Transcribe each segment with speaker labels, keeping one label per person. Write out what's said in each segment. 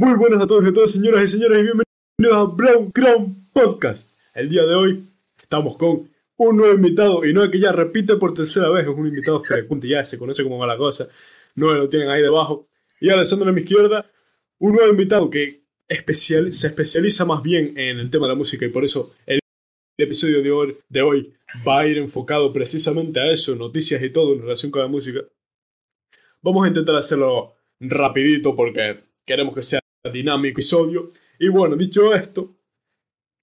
Speaker 1: Muy buenas a todos y a todas, señoras y señores, y bienvenidos a Brown Crown Podcast. El día de hoy estamos con un nuevo invitado, y no es que ya repite por tercera vez, es un invitado frecuente, ya se conoce como mala cosa, no lo tienen ahí debajo. Y Alessandro a mi izquierda, un nuevo invitado que especial, se especializa más bien en el tema de la música, y por eso el episodio de hoy, de hoy va a ir enfocado precisamente a eso, noticias y todo en relación con la música. Vamos a intentar hacerlo rapidito porque queremos que sea dinámico episodio. Y bueno, dicho esto,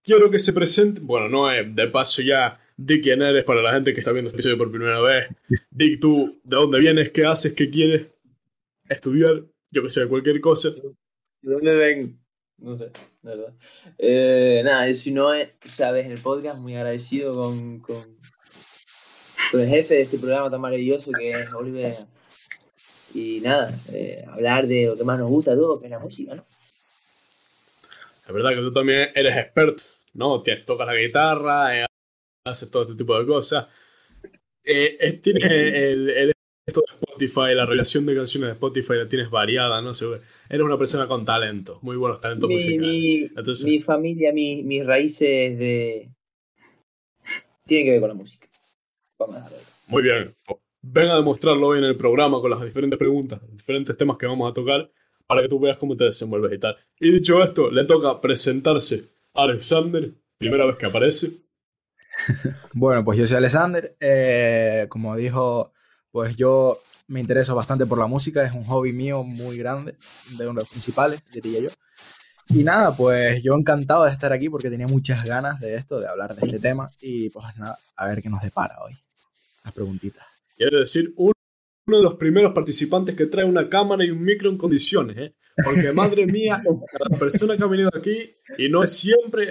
Speaker 1: quiero que se presente, bueno, no es de paso ya, di quién eres para la gente que está viendo este episodio por primera vez. Di tú de dónde vienes, qué haces, qué quieres estudiar, yo que sé, cualquier cosa. ¿De
Speaker 2: dónde ven? No sé, la verdad. Eh, nada, si no sabes, en el podcast, muy agradecido con, con, con el jefe de este programa tan maravilloso que es Oliver y nada, eh, hablar de lo que más nos gusta de todo, que es la música, ¿no?
Speaker 1: Es verdad que tú también eres experto, ¿no? Tienes, tocas la guitarra, eh, haces todo este tipo de cosas. Eh, tienes el, el, esto de Spotify, la relación de canciones de Spotify la tienes variada, ¿no? Eres una persona con talento, muy buenos talentos
Speaker 2: mi, musicales. Mi, familia, mis raíces de... tienen que ver con la música. Vamos a.
Speaker 1: Muy bien ven a demostrarlo hoy en el programa con las diferentes preguntas, los diferentes temas que vamos a tocar, para que tú veas cómo te desenvuelves y tal. Y dicho esto, le toca presentarse a Alexander, primera vez que aparece.
Speaker 3: bueno, pues yo soy Alexander. Eh, como dijo, pues yo me intereso bastante por la música, es un hobby mío muy grande, de uno de los principales, diría yo. Y nada, pues yo encantado de estar aquí porque tenía muchas ganas de esto, de hablar de este tema. Y pues nada, a ver qué nos depara hoy. Las preguntitas.
Speaker 1: Quiero decir, uno de los primeros participantes que trae una cámara y un micro en condiciones, ¿eh? Porque madre mía, la persona que ha venido aquí y no es siempre,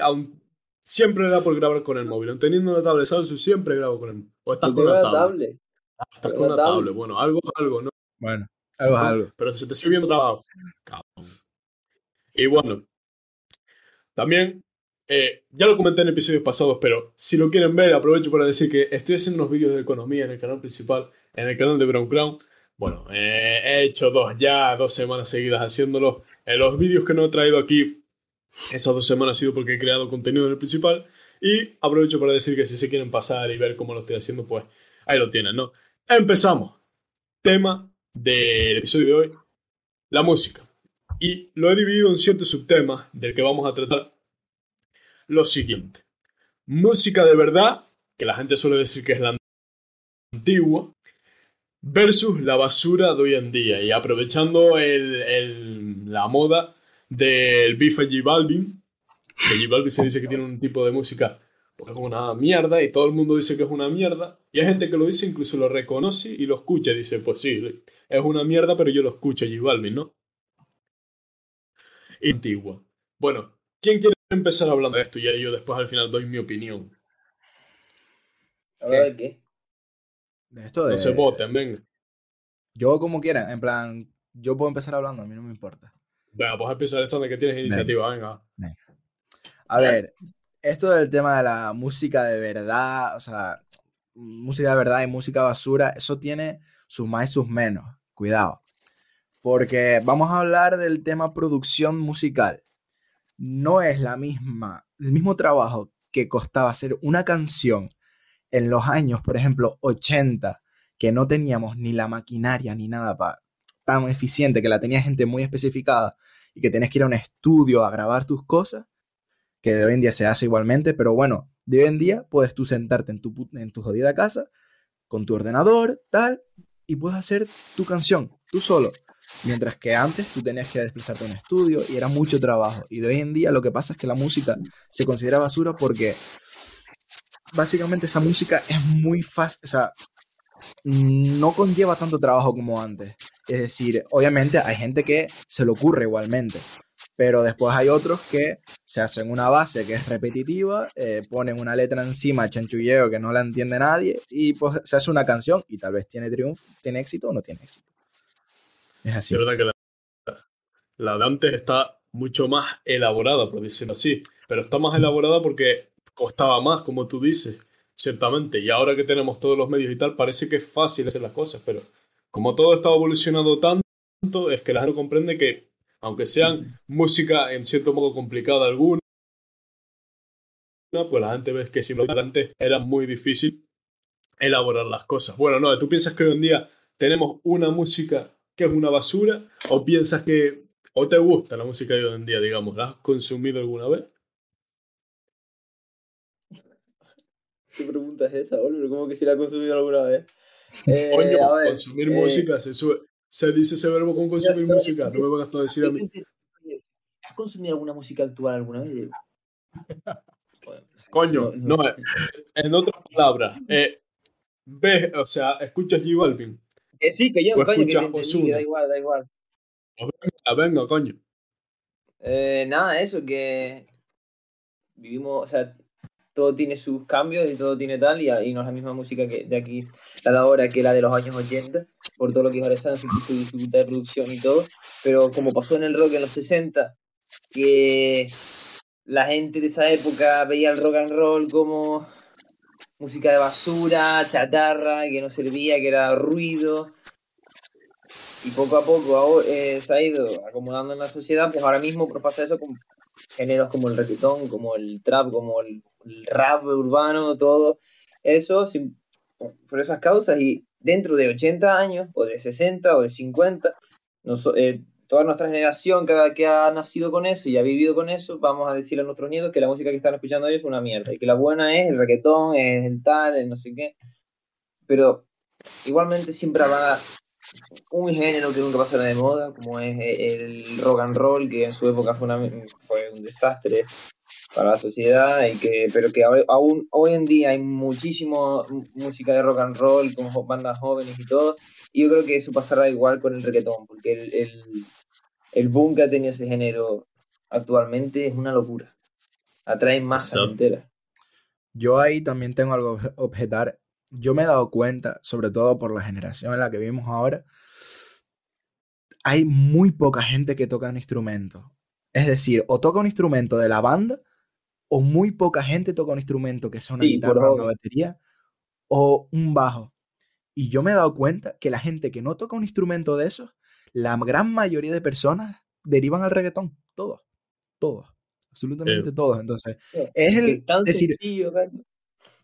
Speaker 1: siempre le da por grabar con el móvil. Teniendo una tablet Samsung, siempre grabo con el móvil. O estás con una tablet. Ah, estás con una tablet. Bueno, algo es algo, ¿no?
Speaker 3: Bueno, algo es algo.
Speaker 1: Pero se te sigue viendo trabajo. Y bueno, también eh, ya lo comenté en episodios pasados, pero si lo quieren ver, aprovecho para decir que estoy haciendo unos vídeos de economía en el canal principal, en el canal de Brown Crown. Bueno, eh, he hecho dos ya, dos semanas seguidas haciéndolo. En los vídeos que no he traído aquí, esas dos semanas ha sido porque he creado contenido en el principal. Y aprovecho para decir que si se quieren pasar y ver cómo lo estoy haciendo, pues ahí lo tienen, ¿no? Empezamos. Tema del episodio de hoy, la música. Y lo he dividido en ciertos subtemas del que vamos a tratar lo siguiente. Música de verdad, que la gente suele decir que es la antigua, versus la basura de hoy en día. Y aprovechando la moda del bife J Balvin, que J Balvin se dice que tiene un tipo de música como una mierda y todo el mundo dice que es una mierda. Y hay gente que lo dice, incluso lo reconoce y lo escucha y dice, pues sí, es una mierda, pero yo lo escucho J Balvin, ¿no? Antigua. Bueno, ¿quién quiere empezar hablando de esto y yo después al final doy mi opinión.
Speaker 2: ¿De qué?
Speaker 3: De esto de...
Speaker 1: No se voten, venga.
Speaker 3: Yo como quiera, en plan, yo puedo empezar hablando, a mí no me importa.
Speaker 1: Venga, pues empezar esa de que tienes iniciativa, venga.
Speaker 3: A ver, esto del tema de la música de verdad, o sea, música de verdad y música basura, eso tiene sus más y sus menos. Cuidado. Porque vamos a hablar del tema producción musical no es la misma, el mismo trabajo que costaba hacer una canción en los años, por ejemplo, 80, que no teníamos ni la maquinaria ni nada tan eficiente, que la tenía gente muy especificada y que tenías que ir a un estudio a grabar tus cosas, que de hoy en día se hace igualmente, pero bueno, de hoy en día puedes tú sentarte en tu, en tu jodida casa con tu ordenador, tal, y puedes hacer tu canción, tú solo. Mientras que antes tú tenías que desplazarte a un estudio y era mucho trabajo. Y de hoy en día lo que pasa es que la música se considera basura porque básicamente esa música es muy fácil, o sea, no conlleva tanto trabajo como antes. Es decir, obviamente hay gente que se le ocurre igualmente, pero después hay otros que se hacen una base que es repetitiva, eh, ponen una letra encima, chanchulleo, que no la entiende nadie, y pues se hace una canción y tal vez tiene triunfo, tiene éxito o no tiene éxito.
Speaker 1: Es así. verdad que la, de antes está mucho más elaborada, por decirlo así. Pero está más elaborada porque costaba más, como tú dices, ciertamente. Y ahora que tenemos todos los medios y tal, parece que es fácil hacer las cosas. Pero como todo está evolucionado tanto, es que la gente comprende que Aunque sean música en cierto modo complicada alguna, pues la gente ve que simplemente era muy difícil elaborar las cosas. Bueno, no, ¿tú piensas que hoy en día tenemos una música que es una basura? ¿O piensas que, o te gusta la música de hoy en día, digamos? ¿La has consumido alguna vez?
Speaker 2: ¿Qué pregunta es esa, Oliver? ¿Cómo que si la has consumido alguna vez?
Speaker 1: Eh, Coño, consumir eh, música, se, se, dice ese verbo con consumir música, no me van a decir a mí.
Speaker 2: ¿Has consumido alguna música actual alguna vez?
Speaker 1: Coño, no, eh, en otras palabras, eh, ves, o sea, escuchas G Balvin.
Speaker 2: Que sí, que yo, coño, que te da igual, da igual.
Speaker 1: Venga, venga, coño.
Speaker 2: Eh, nada, eso, que vivimos, o sea, todo tiene sus cambios y todo tiene tal, y, y no es la misma música que de aquí, la de ahora, que la de los años 80, por todo lo que es su, su dificultad de producción y todo, pero como pasó en el rock en los 60, que la gente de esa época veía el rock and roll como música de basura, chatarra, que no servía, que era ruido. Y poco a poco eh, se ha ido acomodando en la sociedad, pues ahora mismo pues pasa eso con géneros como el reggaetón, como el trap, como el, rap urbano, todo eso por esas causas. Y dentro de 80 años, o de 60, o de 50, eh, toda nuestra generación que, que, ha nacido con eso y ha vivido con eso, vamos a decirle a nuestros nietos que la música que están escuchando ellos es una mierda y que la buena es el reggaetón, es el tal, el no sé qué. Pero igualmente siempre habrá un género que nunca pasará de moda, como es el rock and roll, que en su época fue un desastre para la sociedad, y que, pero que aún hoy en día hay muchísimo música de rock and roll, como bandas jóvenes y todo, y yo creo que eso pasará igual con el reggaetón, porque el, el, boom que ha tenido ese género actualmente es una locura. Atrae más entera.
Speaker 3: Yo ahí también tengo algo que objetar. Yo me he dado cuenta, sobre todo por la generación en la que vivimos ahora, hay muy poca gente que toca un instrumento. Es decir, o toca un instrumento de la banda, o muy poca gente toca un instrumento que sea una guitarra o una batería, o un bajo. Y yo me he dado cuenta que la gente que no toca un instrumento de esos, la gran mayoría de personas derivan al reggaetón. Todos. Todos. Absolutamente todos. Entonces, es el. decir,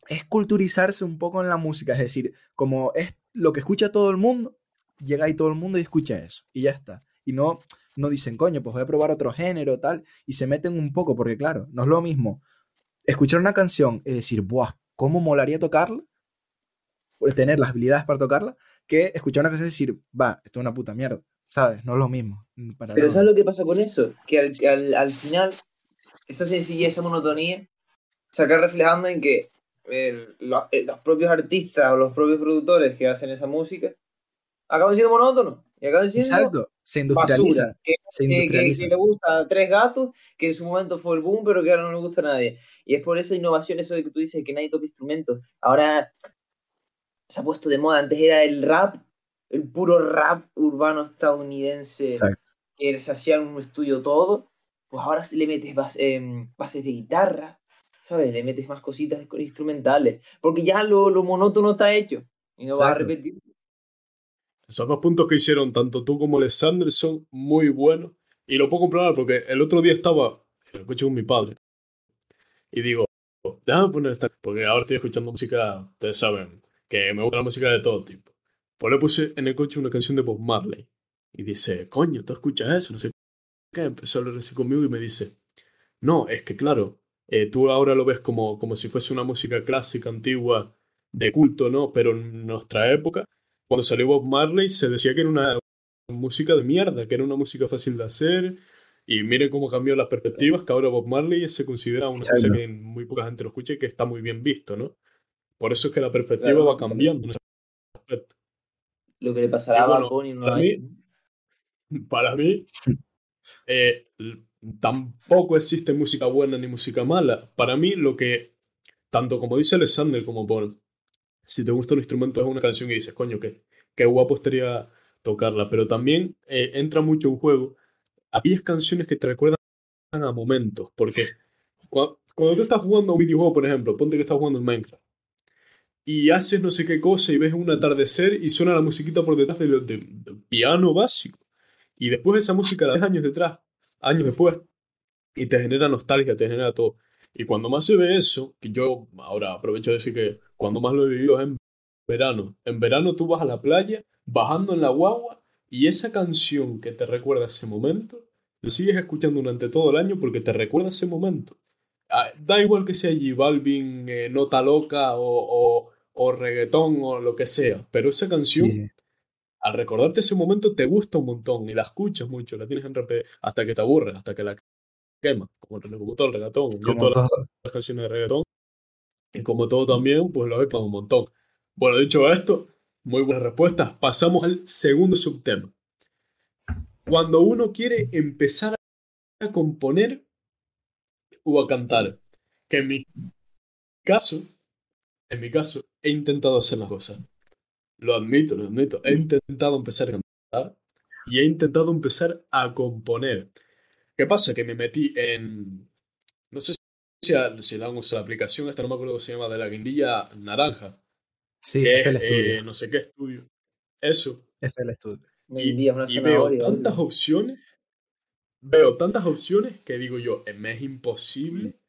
Speaker 3: es culturizarse un poco en la música. Es decir, como es lo que escucha todo el mundo, llega ahí todo el mundo y escucha eso. Y ya está. Y no, no dicen, coño, pues voy a probar otro género, tal. Y se meten un poco, porque claro, no es lo mismo escuchar una canción y decir, buah, ¿cómo molaría tocarla? tener las habilidades para tocarla, que escuchar una canción y decir, va, esto es una puta mierda, ¿sabes? No es lo mismo.
Speaker 2: Pero ¿sabes lo que pasa con eso? Que al, al, final, esa sencillez, esa monotonía, se acaba reflejando en que eh, los, propios artistas o los propios productores que hacen esa música acaban siendo monótonos. Y acaban siendo
Speaker 3: Exacto, se industrializa.
Speaker 2: que, se industrializa. Que, le gusta tres gatos, que en su momento fue el boom, pero que ahora no le gusta a nadie. Y es por esa innovación, eso de que tú dices que nadie toca instrumentos. Ahora se ha puesto de moda. Antes era el rap, el puro rap urbano estadounidense, que se hacía en un estudio todo. Pues ahora le metes em, bases de guitarra, ¿sabes? Le metes más cositas instrumentales. Porque ya lo, monótono está hecho. Y no va a repetir.
Speaker 1: Esos dos puntos que hicieron tanto tú como Alexander son muy buenos. Y lo puedo comprobar porque el otro día estaba en el coche con mi padre. Y digo, déjame poner esta. Porque ahora estoy escuchando música, ustedes saben, que me gusta la música de todo tipo. Pues le puse en el coche una canción de Bob Marley. Y dice, coño, ¿tú escuchas eso? No sé qué. Empezó a hablar así conmigo y me dice, no, es que claro, eh, tú ahora lo ves como, como si fuese una música clásica, antigua, de culto, ¿no? Pero en nuestra época, cuando salió Bob Marley, se decía que era una música de mierda, que era una música fácil de hacer. Y miren cómo cambió las perspectivas, que ahora Bob Marley se considera una cosa que muy poca gente lo escucha y que está muy bien visto, ¿no? Por eso es que la perspectiva va cambiando en ese
Speaker 2: aspecto. Lo que le pasará a Bunny no
Speaker 1: para mí, para mí eh, tampoco existe música buena ni música mala. Para mí, lo que, tanto como dice Alexander como Paul, si te gusta un instrumento es una canción y dices, coño, qué, qué guapo estaría tocarla. Pero también eh, entra mucho en juego aquellas canciones que te recuerdan a momentos. Porque cuando, tú estás jugando un videojuego, por ejemplo, ponte que estás jugando en Minecraft y haces no sé qué cosa y ves un atardecer y suena la musiquita por detrás del, piano básico. Y después esa música la ves años detrás, años después, y te genera nostalgia, te genera todo. Y cuando más se ve eso, que yo ahora aprovecho de decir que cuando más lo he vivido es en verano. En verano tú vas a la playa, bajando en la guagua, y esa canción que te recuerda ese momento, la sigues escuchando durante todo el año porque te recuerda ese momento. Ah, da igual que sea J Balvin, eh, Nota Loca o, o, o, reggaetón o lo que sea, pero esa canción, sí. al recordarte ese momento, te gusta un montón y la escuchas mucho, la tienes en repetir hasta que te aburre, hasta que la quema, como, como todo el reggaetón, como todas todo. las canciones de reggaetón. Y como todo también, pues lo he un montón. Bueno, dicho esto, muy buenas respuestas. Pasamos al segundo subtema. Cuando uno quiere empezar a componer o a cantar, que en mi caso, en mi caso, he intentado hacer las cosas. Lo admito, lo admito. He intentado empezar a cantar y he intentado empezar a componer. ¿Qué pasa? Que me metí en. No sé si, si dan uso la aplicación, esta no me acuerdo cómo se llama, de la guindilla naranja.
Speaker 3: Sí,
Speaker 1: que,
Speaker 3: es el estudio.
Speaker 1: Eh, no sé qué estudio. Eso.
Speaker 3: Es el estudio.
Speaker 1: Y, y veo tantas opciones. Veo tantas opciones que digo yo, me es imposible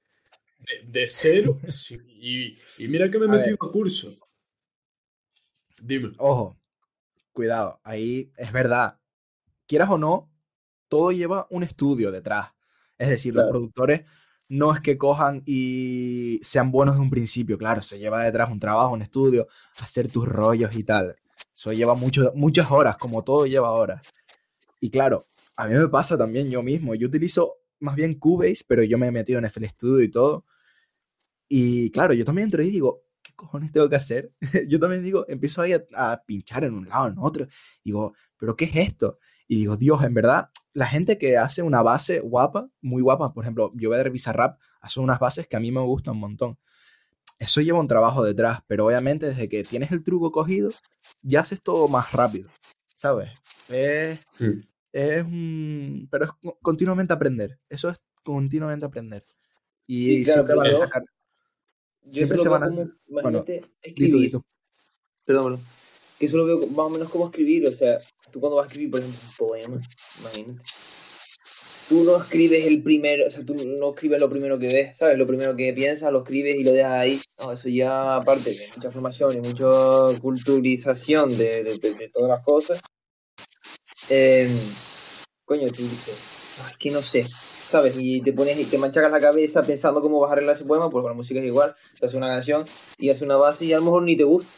Speaker 1: de, de cero. sí, y, y, mira que me he metido a curso. Dime.
Speaker 3: Ojo, cuidado, ahí es verdad. Quieras o no, todo lleva un estudio detrás. Es decir,
Speaker 2: Claro.
Speaker 3: los productores no es que cojan y sean buenos de un principio, claro, se lleva detrás un trabajo, un estudio, hacer tus rollos y tal. Eso lleva mucho, muchas horas, como todo lleva horas. Y claro, a mí me pasa también yo mismo. Yo utilizo más bien Cubase, pero yo me he metido en FL Studio y todo. Y claro, yo también entro y digo, ¿qué cojones tengo que hacer? yo también digo, empiezo ahí a, a pinchar en un lado, en otro. Digo, ¿pero qué es esto? Y digo, Dios, en verdad, la gente que hace una base guapa, muy guapa, por ejemplo, yo voy a Bizarrap, hace unas bases que a mí me gustan un montón. Eso lleva un trabajo detrás, pero obviamente desde que tienes el truco cogido, ya haces todo más rápido, ¿sabes? Es,
Speaker 1: Mm.
Speaker 3: es un... Pero es co- continuamente aprender, eso es continuamente aprender. Y
Speaker 2: Sí, claro,
Speaker 3: siempre van a sacar...
Speaker 2: Yo
Speaker 3: Siempre se van a- bueno,
Speaker 2: escribir.
Speaker 3: di tú.
Speaker 2: Perdón, Que solo veo más o menos cómo escribir. O sea, tú cuando vas a escribir, por ejemplo, un poema, imagínate. Tú no escribes el primero, o sea, tú no lo primero que ves, ¿sabes? Lo primero que piensas, lo escribes y lo dejas ahí. No, eso ya, aparte de mucha formación y mucha culturización de, de, todas las cosas. eh, coño, tú dices, "Ah, es que no sé, ¿sabes? Y te pones y te manchacas la cabeza pensando cómo vas a arreglar ese poema, porque la música es igual. Te haces una canción y haces una base y a lo mejor ni te gusta.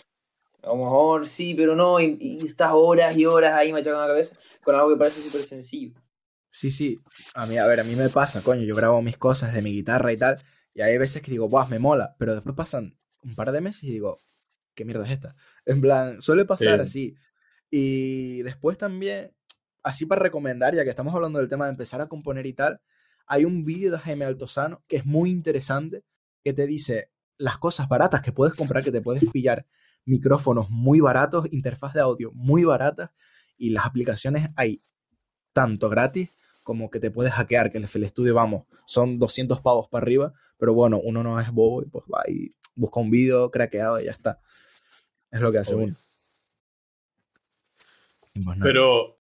Speaker 2: A lo mejor sí, pero no, y, y estás horas y horas ahí machacando la cabeza con algo que parece súper sencillo.
Speaker 3: Sí, sí. A mí, a ver, a mí me pasa, coño, yo grabo mis cosas de mi guitarra y tal, y hay veces que digo, ¡buah, me mola! Pero después pasan un par de meses y digo, ¿qué mierda es esta? En plan, suele pasar
Speaker 1: Sí.
Speaker 3: así. Y después también, así para recomendar, ya que estamos hablando del tema de empezar a componer y tal, hay un vídeo de Jaime Altozano que es muy interesante, que te dice las cosas baratas que puedes comprar, que te puedes pillar micrófonos muy baratos, interfaz de audio muy baratas, y las aplicaciones hay tanto gratis como que te puedes hackear, que el FL Studio, vamos, son 200 pavos para arriba, pero bueno, uno no es bobo y pues va y busca un vídeo craqueado y ya está. Es lo que hace
Speaker 1: Obvio.
Speaker 3: uno. Pues.
Speaker 1: Pero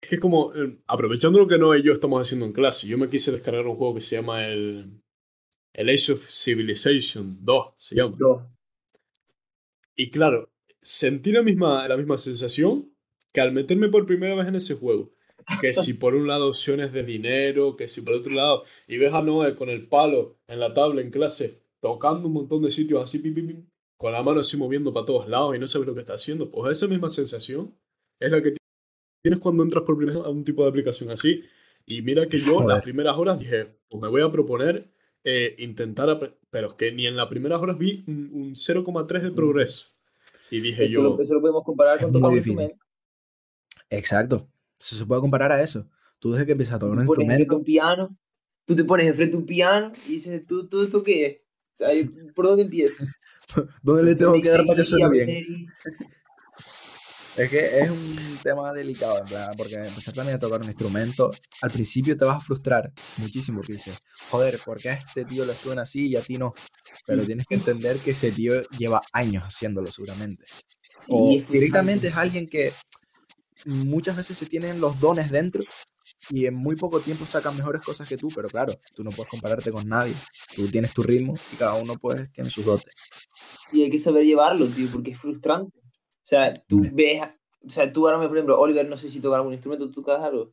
Speaker 1: es que como, eh, aprovechando lo que no y yo estamos haciendo en clase, yo me quise descargar un juego que se llama el, el Age of Civilization 2, se llama.
Speaker 2: Dos.
Speaker 1: Y claro, sentí la misma, la misma sensación que al meterme por primera vez en ese juego. Que si por un lado opciones de dinero, que si por otro lado, y ves a Noé con el palo en la tabla en clase, tocando un montón de sitios así, pim, pim, pim, con la mano así moviendo para todos lados y no sabes lo que está haciendo, pues esa misma sensación es la que tienes cuando entras por primera vez a un tipo de aplicación así. Y mira que yo
Speaker 3: Joder.
Speaker 1: las primeras horas dije, pues me voy a proponer eh, intentar, pero es que ni en las primeras horas vi un, un 0,3 de progreso. Y dije
Speaker 2: Eso,
Speaker 1: yo,
Speaker 2: lo, eso lo podemos comparar
Speaker 3: Es
Speaker 2: con
Speaker 3: muy
Speaker 2: tocar un
Speaker 3: difícil.
Speaker 2: instrumento.
Speaker 3: Exacto. Eso se puede comparar a eso. Tú desde que empiezas a
Speaker 2: Tú
Speaker 3: tocar
Speaker 2: te
Speaker 3: un
Speaker 2: pones enfrente a
Speaker 3: instrumento,
Speaker 2: un piano, tú te pones enfrente a un piano y dices, ¿tú, tú, tú qué es? O sea, ¿Por dónde empiezas?
Speaker 3: ¿dónde le tengo que dar para que suene bien? Es que es un tema delicado, en plan, porque empezar también a tocar un instrumento, al principio te vas a frustrar muchísimo, porque dices, joder, ¿por qué a este tío le suena así y a ti no? Pero tienes que entender que ese tío lleva años haciéndolo seguramente. O directamente es alguien que muchas veces se tienen los dones dentro y en muy poco tiempo sacan mejores cosas que tú, pero claro, tú no puedes compararte con nadie. Tú tienes tu ritmo y cada uno pues tiene sus dotes.
Speaker 2: Y hay que saber llevarlo, tío, porque es frustrante. O sea, tú ves, o sea, tú ahora, por ejemplo, Oliver, no sé si toca algún instrumento, ¿tú tocas algo?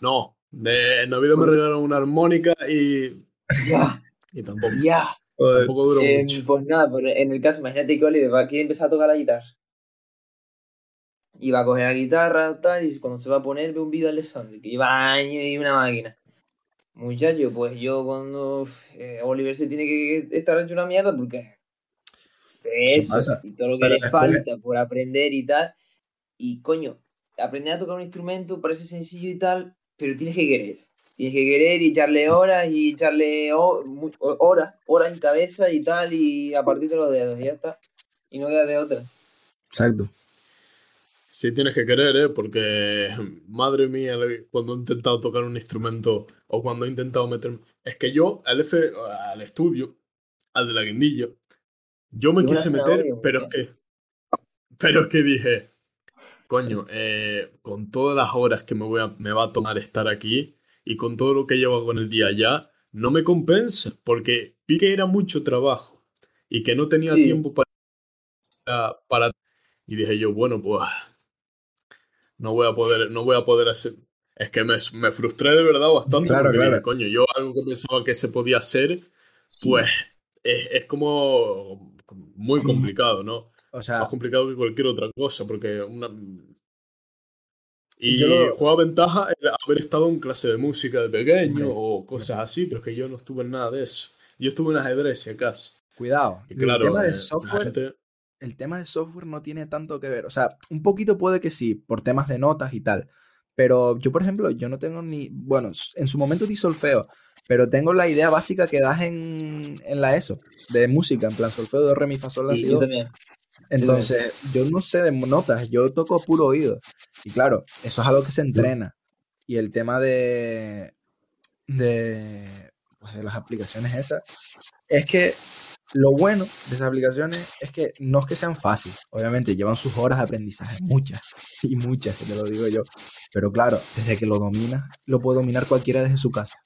Speaker 1: No, de, en Navidad me regalaron una armónica y,
Speaker 2: Ya,
Speaker 1: y tampoco,
Speaker 2: ya.
Speaker 1: tampoco duró
Speaker 2: Eh,
Speaker 1: mucho.
Speaker 2: pues nada, pues en el caso, imagínate que Oliver va, quiere empezar a tocar la guitarra. Y va a coger la guitarra, tal, y cuando se va a poner, ve un vídeo de Alessandro, que lleva años y una máquina. Muchacho, pues yo cuando eh, Oliver se tiene que estar hecho una mierda porque
Speaker 3: Eso pasa.
Speaker 2: y todo lo que
Speaker 3: Pero
Speaker 2: le falta por aprender y tal. Y coño, aprender a tocar un instrumento parece sencillo y tal, pero tienes que querer. Tienes que querer y echarle horas y echarle horas, horas en cabeza y tal, y a partir de los dedos, y ya está. Y no queda de otra.
Speaker 3: Exacto.
Speaker 1: Sí, tienes que querer, ¿eh? Porque, madre mía, cuando he intentado tocar un instrumento o cuando he intentado meterme... Es que yo, al, F, al estudio, al de la guindilla, yo me quise meter, pero es que... Pero es que dije, coño, eh, con todas las horas que me, voy a, me va a tomar estar aquí y con todo lo que llevo con el día ya, no me compensa, porque vi que era mucho trabajo y que no tenía
Speaker 2: Sí.
Speaker 1: tiempo para, para... Y dije yo, bueno, pues no voy a poder, no voy a poder hacer. Es que me, me frustré de verdad bastante
Speaker 3: Claro,
Speaker 1: porque
Speaker 3: claro.
Speaker 1: dije, coño, yo algo que pensaba que se podía hacer, pues es, es como muy complicado, ¿no?
Speaker 3: O sea,
Speaker 1: Más complicado que cualquier otra cosa, porque una. Y
Speaker 3: Yo
Speaker 1: ventaja el haber estado en clase de música de pequeño o cosas así, pero es que yo no estuve en nada de eso. Yo estuve en ajedrez, si acaso.
Speaker 3: cuidado.
Speaker 1: Y claro,
Speaker 3: el tema
Speaker 1: eh,
Speaker 3: de
Speaker 1: la
Speaker 3: software
Speaker 1: gente-
Speaker 3: el tema de software no tiene tanto que ver. O sea, un poquito puede que sí, por temas de notas y tal. Pero yo, por ejemplo, yo no tengo ni. Bueno, en su momento di solfeo, pero tengo la idea básica que das en, en la ESO, de música, en plan solfeo, de re, mi, fa, sol, la, si,
Speaker 2: yo
Speaker 3: do.
Speaker 2: también.
Speaker 3: Entonces, yo no sé de notas, yo toco puro oído. Y claro, eso es algo que se entrena. Y el tema de. de. pues de las aplicaciones esas. Es que lo bueno de esas aplicaciones es que no es que sean fáciles. Obviamente llevan sus horas de aprendizaje, muchas. Y muchas, que te lo digo yo. Pero claro, desde que lo dominas, lo puede dominar cualquiera desde su casa.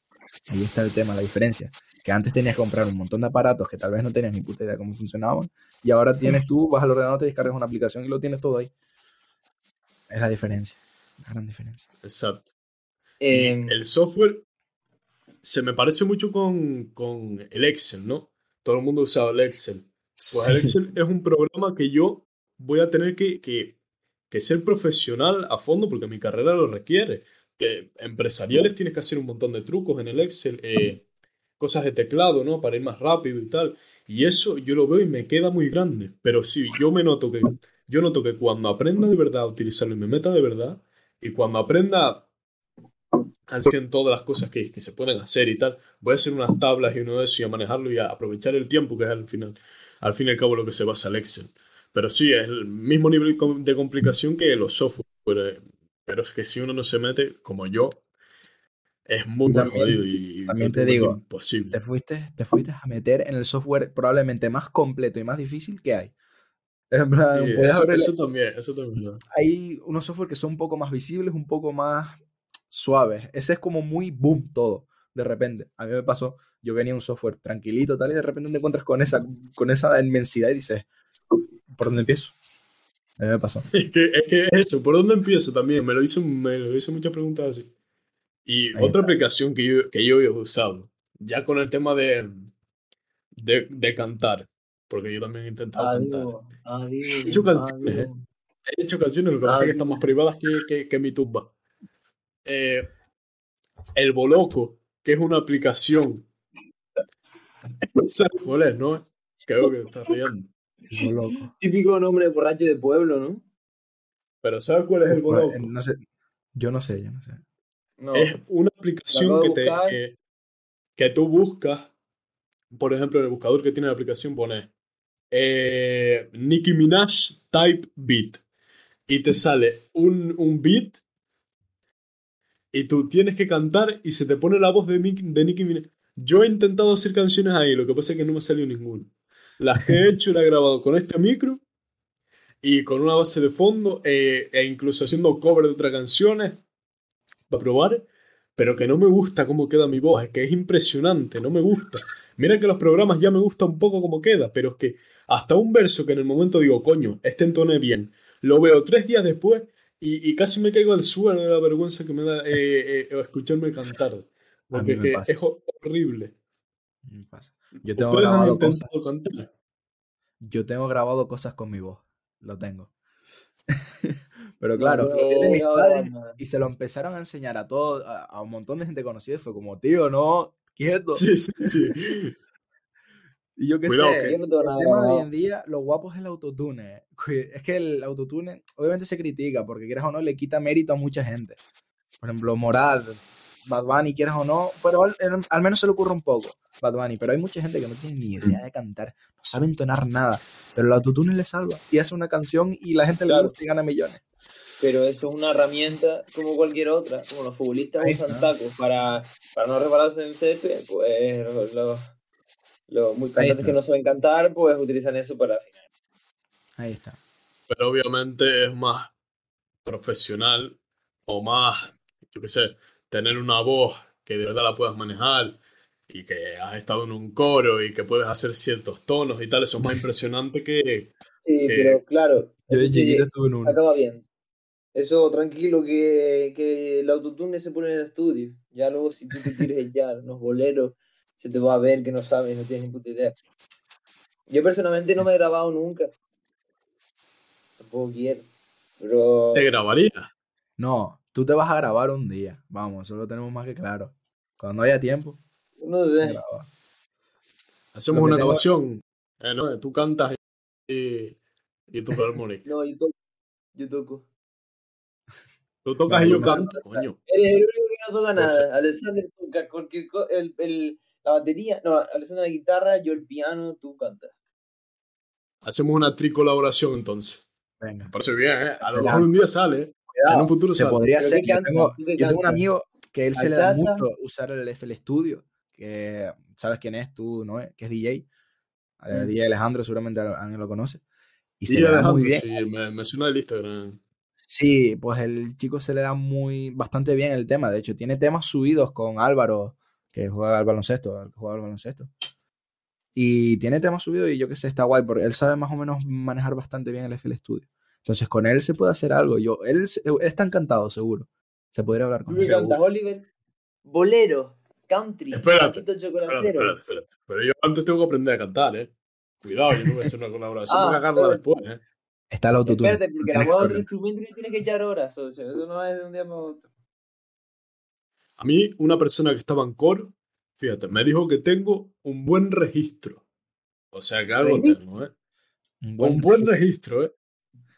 Speaker 3: Ahí está el tema, la diferencia. Que antes tenías que comprar un montón de aparatos que tal vez no tenías ni puta idea cómo funcionaban. Y ahora tienes tú, vas al ordenador, te descargas una aplicación y lo tienes todo ahí. Es la diferencia. La gran diferencia.
Speaker 1: Exacto.
Speaker 2: Eh,
Speaker 1: el software se me parece mucho con, con el Excel, ¿no? Todo el mundo usa el Excel. Pues el Excel es un programa que yo voy a tener que, que, que ser profesional a fondo porque mi carrera lo requiere. Empresariales tienes que hacer un montón de trucos en el Excel, eh, cosas de teclado, ¿no? Para ir más rápido y tal. Y eso yo lo veo y me queda muy grande. Pero sí, yo me noto que, yo noto que cuando aprenda de verdad a utilizarlo y me meta de verdad, y cuando aprenda al 100 todas las cosas que, que se pueden hacer y tal, voy a hacer unas tablas y uno de eso y a manejarlo y a aprovechar el tiempo que es al final, al fin y al cabo lo que se basa el Excel. Pero sí, es el mismo nivel de complicación que los software. Pero es que si uno no se mete, como yo, es muy, jodido y,
Speaker 3: también te digo,
Speaker 1: imposible.
Speaker 3: te fuiste, te fuiste a meter en el software probablemente más completo y más difícil que hay. En plan,
Speaker 1: Sí, eso,
Speaker 3: abrir-
Speaker 1: eso también, eso también.
Speaker 3: hay unos software que son un poco más visibles, un poco más suaves. Ese es como muy boom todo, de repente. A mí me pasó, yo venía un software tranquilito tal y de repente te encuentras con esa, con esa inmensidad y dices, ¿por dónde empiezo? A mí me pasó.
Speaker 1: Es que, es que eso, ¿por dónde empiezo también? Me lo hizo, me lo hizo muchas preguntas así. Y
Speaker 3: Ahí
Speaker 1: otra aplicación que yo, que yo he usado, ya con el tema de, de, de cantar, porque yo también he intentado cantar.
Speaker 2: adiós,
Speaker 1: He hecho canciones,
Speaker 2: adiós.
Speaker 1: He hecho canciones, lo que pasa es que están más privadas que, que, que mi tumba. Eh, el Boloco, que es una aplicación. ¿Sabes cuál es, no? Creo que te estás riendo.
Speaker 2: Típico nombre de borracho de pueblo, ¿no?
Speaker 1: Pero ¿sabes cuál es el Boloco?
Speaker 3: Bueno, no sé, yo no sé, yo no sé.
Speaker 2: No.
Speaker 1: Es una aplicación que, te, que, que tú buscas. Por ejemplo, en el buscador que tiene la aplicación pone eh, Nicki Minaj Type Beat. Y te sale un, un beat. Y tú tienes que cantar y se te pone la voz de, Nick- de Nicki Minaj. Yo he intentado hacer canciones ahí, lo que pasa es que no me ha salido ninguna. Las que he hecho las he grabado con este micro y con una base de fondo eh, e incluso haciendo cover de otras canciones para probar, pero que no me gusta cómo queda mi voz, es que es impresionante, no me gusta. Mira que los programas ya me gusta un poco cómo queda, pero es que hasta un verso que en el momento digo, coño, este entone bien, lo veo tres días después y, casi me caigo al suelo de la vergüenza que me da eh, eh, escucharme cantar. Porque es, que es horrible.
Speaker 3: Yo tengo grabado cosas. Yo tengo grabado cosas con mi voz. Lo tengo. Pero claro, y se lo empezaron a enseñar a todo, a, un montón de gente conocida y fue como, tío, no, quieto.
Speaker 1: Sí, sí, sí.
Speaker 3: y yo qué sé, el tema de hoy en día, lo guapo es el autotune. Es que el autotune, obviamente se critica, porque quieras o no, le quita mérito a mucha gente. Por ejemplo, Morad, Bad Bunny, quieras o no, pero al, menos se le ocurre un poco, Bad Bunny. Pero hay mucha gente que no tiene ni idea de cantar, no sabe entonar nada, pero el autotune le salva y hace una canción y la gente le gusta y gana millones.
Speaker 2: Pero eso es una herramienta como cualquier otra. Como los futbolistas usan tacos para, para no repararse en césped, pues los, los, muy cantantes que no saben cantar, pues utilizan eso para afinar.
Speaker 3: Ahí está.
Speaker 1: Pero obviamente es más profesional o más, yo qué sé, tener una voz que de verdad la puedas manejar y que has estado en un coro y que puedes hacer ciertos tonos y tal, eso es más impresionante que...
Speaker 2: Sí, pero claro, acaba bien. Eso tranquilo que, que el autotune se pone en el estudio. Ya luego si tú te quieres ya unos boleros, se te va a ver que no sabes, no tienes ni puta idea. Yo personalmente no me he grabado nunca. Tampoco quiero. Pero...
Speaker 1: ¿Te grabaría?
Speaker 3: No, tú te vas a grabar un día. Vamos, eso lo tenemos más que claro. Cuando haya tiempo.
Speaker 2: No sé.
Speaker 1: Hacemos una grabación. Eh, no, tú cantas y, y tú armónica.
Speaker 2: no, yo toco. Yo toco.
Speaker 1: Tú tocas y yo canto, coño.
Speaker 2: Eres el único que no toca nada. Alessandro toca cualquier el, el, la batería, no, Alessandro la guitarra, yo el piano, tú cantas.
Speaker 1: Hacemos una tricolaboración entonces.
Speaker 3: Venga. Me
Speaker 1: parece bien, ¿eh? A lo mejor un día sale. En un futuro
Speaker 3: se podría hacer. Yo tengo, yo tengo, un amigo que él se le da mucho usar el FL Studio, que sabes quién es tú, ¿no? Que es DJ. Mm. DJ Alejandro, seguramente alguien lo conoce.
Speaker 1: Y se le da muy bien. Sí, me, me suena el Instagram.
Speaker 3: Sí, pues el chico se le da muy bastante bien el tema. De hecho, tiene temas subidos con Álvaro, que juega al baloncesto, que juega al baloncesto. Y tiene temas subidos y yo que sé, está guay, porque él sabe más o menos manejar bastante bien el FL Studio. Entonces, con él se puede hacer algo. Yo, él, está encantado, seguro. Se podría hablar con él.
Speaker 2: Me Oliver. Bolero, country,
Speaker 1: espérate, espérate, espérate, Pero yo antes tengo que aprender a cantar, ¿eh? Cuidado, yo no voy a hacer una colaboración, voy a cagarla después, ¿eh?
Speaker 3: Está el autotune.
Speaker 2: Espérate, porque la voz otro instrumento no tiene que echar horas, o sea, eso no es de un día para otro.
Speaker 1: A mí, una persona que estaba en coro, fíjate, me dijo que tengo un buen registro. O sea, que algo tengo, ¿eh? Un buen, registro, ¿eh?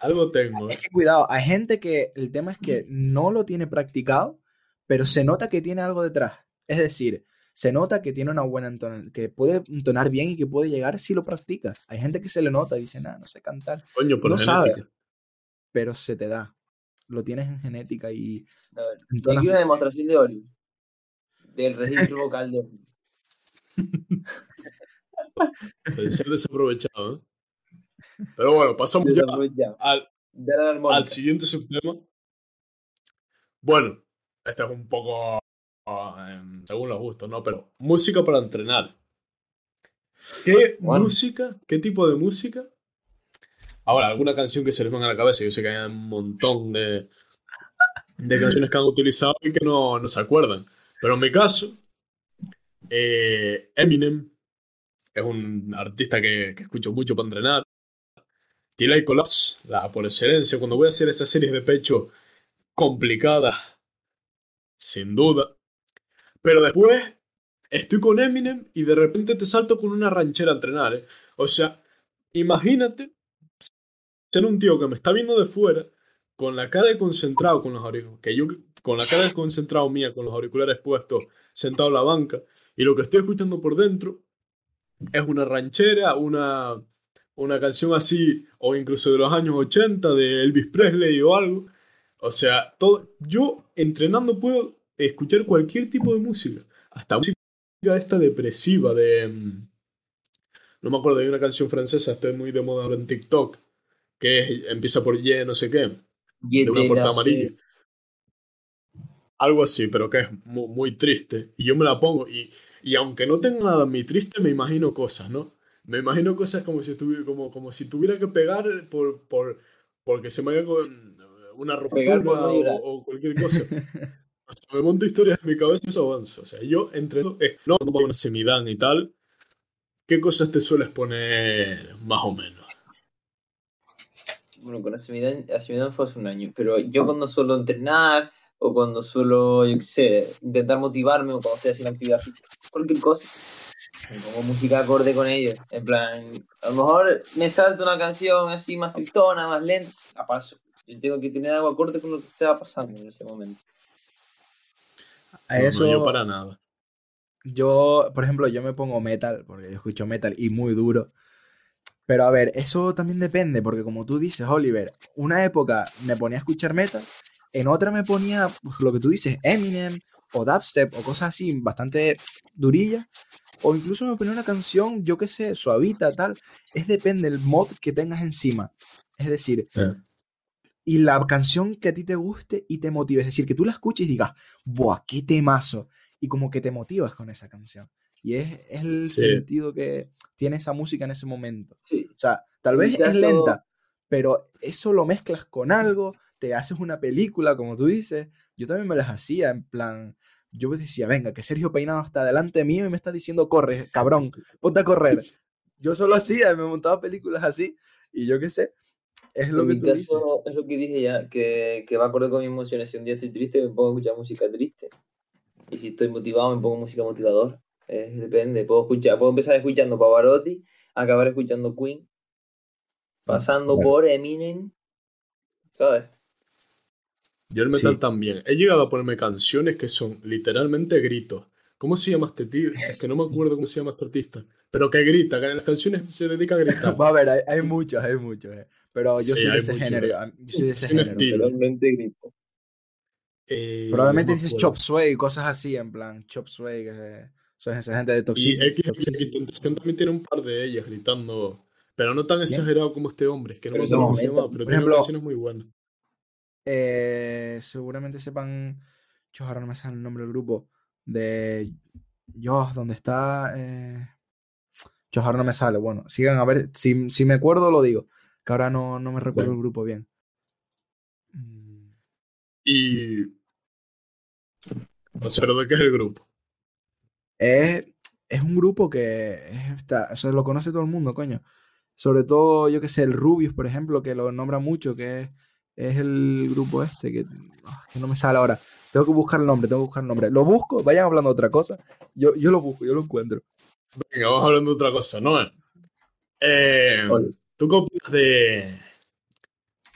Speaker 1: Algo tengo.
Speaker 3: ¿eh? Es que cuidado, hay gente que el tema es que no lo tiene practicado, pero se nota que tiene algo detrás. Es decir, se nota que tiene una buena entonación, que puede entonar bien y que puede llegar si lo practica. Hay gente que se le nota y dice, nada, no sé cantar.
Speaker 1: Coño,
Speaker 3: no sabe, pero se te da. Lo tienes en genética y...
Speaker 2: A ver, una demostración de Ori. Del registro vocal de Ori.
Speaker 1: Puede ser desaprovechado, ¿eh? Pero bueno, pasamos ya, Al, al siguiente subtema. Bueno, este es un poco según los gustos, ¿no? Pero música para entrenar. ¿Qué música? ¿Qué tipo de música? Ahora, alguna canción que se les venga a la cabeza. Yo sé que hay un montón de, de canciones que han utilizado y que no, no se acuerdan. Pero en mi caso, eh, Eminem es un artista que, que, escucho mucho para entrenar. Tilly Collapse, la por excelencia, cuando voy a hacer esas series de pecho complicadas, sin duda. Pero después estoy con Eminem y de repente te salto con una ranchera a entrenar. ¿eh? O sea, imagínate ser un tío que me está viendo de fuera con la cara de concentrado con los auriculares, que yo con la cara mía con los auriculares puestos sentado en la banca y lo que estoy escuchando por dentro es una ranchera, una una canción así o incluso de los años 80 de Elvis Presley o algo. O sea, todo yo entrenando puedo escuchar cualquier tipo de música, hasta música esta depresiva de... Mm, no me acuerdo, hay una canción francesa, estoy muy de moda ahora en TikTok, que es- empieza por Y no sé qué, de una
Speaker 2: la-
Speaker 1: amarilla. Algo así, pero que es mu- muy, triste. Y yo me la pongo y, y aunque no tenga nada muy triste, me imagino cosas, ¿no? Me imagino cosas como si, estuviera, como, como si tuviera que pegar por, por, porque se me haga con una
Speaker 2: no
Speaker 1: o, o cualquier cosa. O sea, me monto historias en mi cabeza y eso avanza. O sea, yo entre... eh, no, no una semidán y tal. ¿Qué cosas te sueles poner más o menos?
Speaker 2: Bueno, con Asimilán, Asimilán fue hace un año, pero yo cuando suelo entrenar o cuando suelo, yo qué sé, intentar motivarme o cuando estoy haciendo actividad física, cualquier cosa, me pongo música acorde con ellos. En plan, a lo mejor me salta una canción así más tristona, más lenta, la paso. Yo tengo que tener algo acorde con lo que estaba pasando en ese momento.
Speaker 3: A
Speaker 1: No, no,
Speaker 3: eso,
Speaker 1: yo para nada.
Speaker 3: Yo, por ejemplo, yo me pongo metal, porque yo escucho metal y muy duro. Pero a ver, eso también depende, porque como tú dices, Oliver, una época me ponía a escuchar metal, en otra me ponía pues, lo que tú dices, Eminem o dubstep o cosas así, bastante durillas, o incluso me ponía una canción, yo qué sé, suavita, tal. Es depende del mod que tengas encima. Es decir,
Speaker 1: Eh.
Speaker 3: y la canción que a ti te guste y te motive. Es decir, que tú la escuches y digas, ¡buah, qué temazo! Y como que te motivas con esa canción. Y es, es el
Speaker 1: Sí.
Speaker 3: sentido que tiene esa música en ese momento.
Speaker 2: Sí.
Speaker 3: O sea, tal vez es lenta, pero eso lo mezclas con algo, te haces una película, como tú dices. Yo también me las hacía, en plan, yo decía, venga, que Sergio Peinado está delante mío y me está diciendo, corre, cabrón, ponte a correr. Yo solo hacía, me montaba películas así, y yo qué sé, es lo
Speaker 2: en
Speaker 3: que
Speaker 2: mi
Speaker 3: tú
Speaker 2: caso,
Speaker 3: dices.
Speaker 2: es lo que dije ya, que, que va acorde con mis emociones. Si un día estoy triste, me pongo a escuchar música triste. Y si estoy motivado, me pongo música motivadora. Eh, depende. Puedo, escuchar, puedo empezar escuchando Pavarotti, acabar escuchando Queen, pasando
Speaker 3: Claro.
Speaker 2: por Eminem. ¿Sabes?
Speaker 1: Yo el metal
Speaker 3: Sí.
Speaker 1: también. He llegado a ponerme canciones que son literalmente gritos. ¿Cómo se llama este tío? Es que no me acuerdo cómo se llama este artista. Pero que grita, que en las canciones se dedica a gritar.
Speaker 3: Va a ver, hay, hay muchos, hay muchos, eh. pero yo
Speaker 1: Sí,
Speaker 3: soy de ese género.
Speaker 1: eh.
Speaker 3: Yo soy de ese
Speaker 1: Sin
Speaker 3: género.
Speaker 1: estilo.
Speaker 2: Realmente grito.
Speaker 1: Eh,
Speaker 3: Probablemente
Speaker 1: no
Speaker 3: dices. Chop Suey, cosas así, en plan, Chop Suey, que son esa gente de
Speaker 1: Y
Speaker 3: Toxic.
Speaker 1: X
Speaker 3: Toxicity.
Speaker 1: Tentación también tiene un par de ellas gritando. Pero no tan exagerado como este hombre. Es que no
Speaker 2: Pero
Speaker 1: me acuerdo
Speaker 2: no,
Speaker 1: cómo se llama, pero tiene
Speaker 3: ejemplo,
Speaker 1: canciones muy buenas.
Speaker 3: Eh, seguramente sepan. Chos, ahora no me sale el nombre del grupo. De. Dios, ¿dónde está? Eh... Ahora no me sale. Bueno, sigan a ver. Si, si me acuerdo, lo digo. Que ahora no, no me recuerdo el grupo bien. Mm,
Speaker 1: Y. O sea, ¿pero de qué es el grupo?
Speaker 3: Es, es un grupo que es- está, o sea, lo conoce todo el mundo, coño. Sobre todo, yo que sé, el Rubius, por ejemplo, que lo nombra mucho, que es, es el grupo este, que, ah, que no me sale ahora. Tengo que buscar el nombre, tengo que buscar el nombre. Lo busco, vayan hablando de otra cosa. Yo, yo lo busco, yo lo encuentro.
Speaker 1: Venga, vamos hablando de otra cosa, ¿no? Eh. ¿Tú qué opinas de,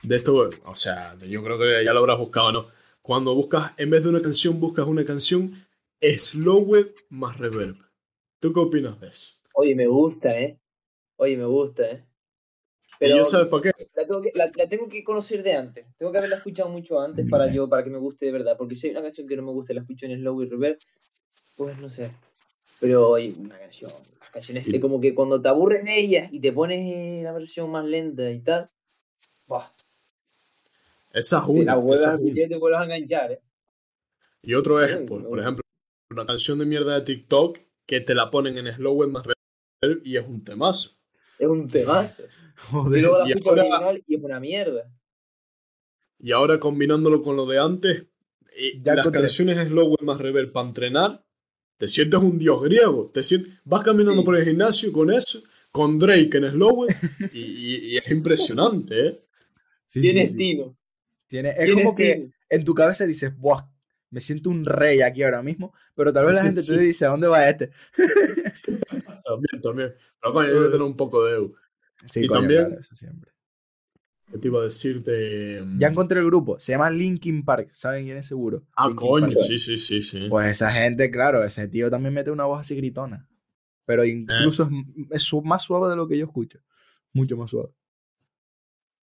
Speaker 1: de esto? O sea, yo creo que ya lo habrás buscado, ¿no? Cuando buscas, en vez de una canción, buscas una canción slower más reverb. ¿Tú qué opinas de eso?
Speaker 2: Oye, me gusta, ¿eh? Oye, me gusta, ¿eh?
Speaker 1: ¿Y yo sabes para qué?
Speaker 2: la tengo, que, la, la tengo que conocer de antes. Tengo que haberla escuchado mucho antes para yo para que me guste de verdad. Porque si hay una canción que no me gusta y la escucho en slow y reverb, pues no sé. Pero oye, una canción. Las canciones
Speaker 1: Sí.
Speaker 2: es como que cuando te aburres de ellas y te pones la versión más lenta y tal, ¡buah!
Speaker 1: Esa es una. esa es una.
Speaker 2: te vuelves a enganchar, ¿eh?
Speaker 1: Y otro es,
Speaker 2: Uy,
Speaker 1: por,
Speaker 2: no.
Speaker 1: por ejemplo, una canción de mierda de TikTok que te la ponen en slower más reverb y es un temazo.
Speaker 2: Es un temazo. Y
Speaker 3: Joder.
Speaker 2: luego la
Speaker 1: y
Speaker 2: escucho
Speaker 1: ahora-
Speaker 2: original y es una mierda.
Speaker 1: Y ahora combinándolo con lo de antes, eh,
Speaker 3: Ya
Speaker 1: las canciones slower más reverb para entrenar, te sientes un dios griego. Te sientes, vas caminando
Speaker 2: Sí.
Speaker 1: por el gimnasio con eso, con Drake en slower, y, y- y es impresionante, ¿eh?
Speaker 3: Sí,
Speaker 2: Tiene
Speaker 3: sí, sí.
Speaker 2: estilo.
Speaker 3: Tiene- es
Speaker 2: Tiene
Speaker 3: como que en tu cabeza dices, ¡buah! Me siento un rey aquí ahora mismo. Pero tal vez la
Speaker 1: Sí,
Speaker 3: gente
Speaker 1: sí.
Speaker 3: te dice, ¿a dónde va este?
Speaker 1: También, también. Pero coño, que tener un poco de eu.
Speaker 3: Sí,
Speaker 1: Y
Speaker 3: coño,
Speaker 1: también-
Speaker 3: claro, eso siempre.
Speaker 1: ¿Qué te iba a decir de. mm,
Speaker 3: Ya encontré el grupo, se llama Linkin Park, ¿saben quién es seguro?
Speaker 1: Ah,
Speaker 3: Linkin
Speaker 1: coño,
Speaker 3: Park.
Speaker 1: sí, sí, sí, sí.
Speaker 3: Pues esa gente, claro, ese tío también mete una voz así gritona. Pero incluso es, es más suave de lo que yo escucho. Mucho más suave.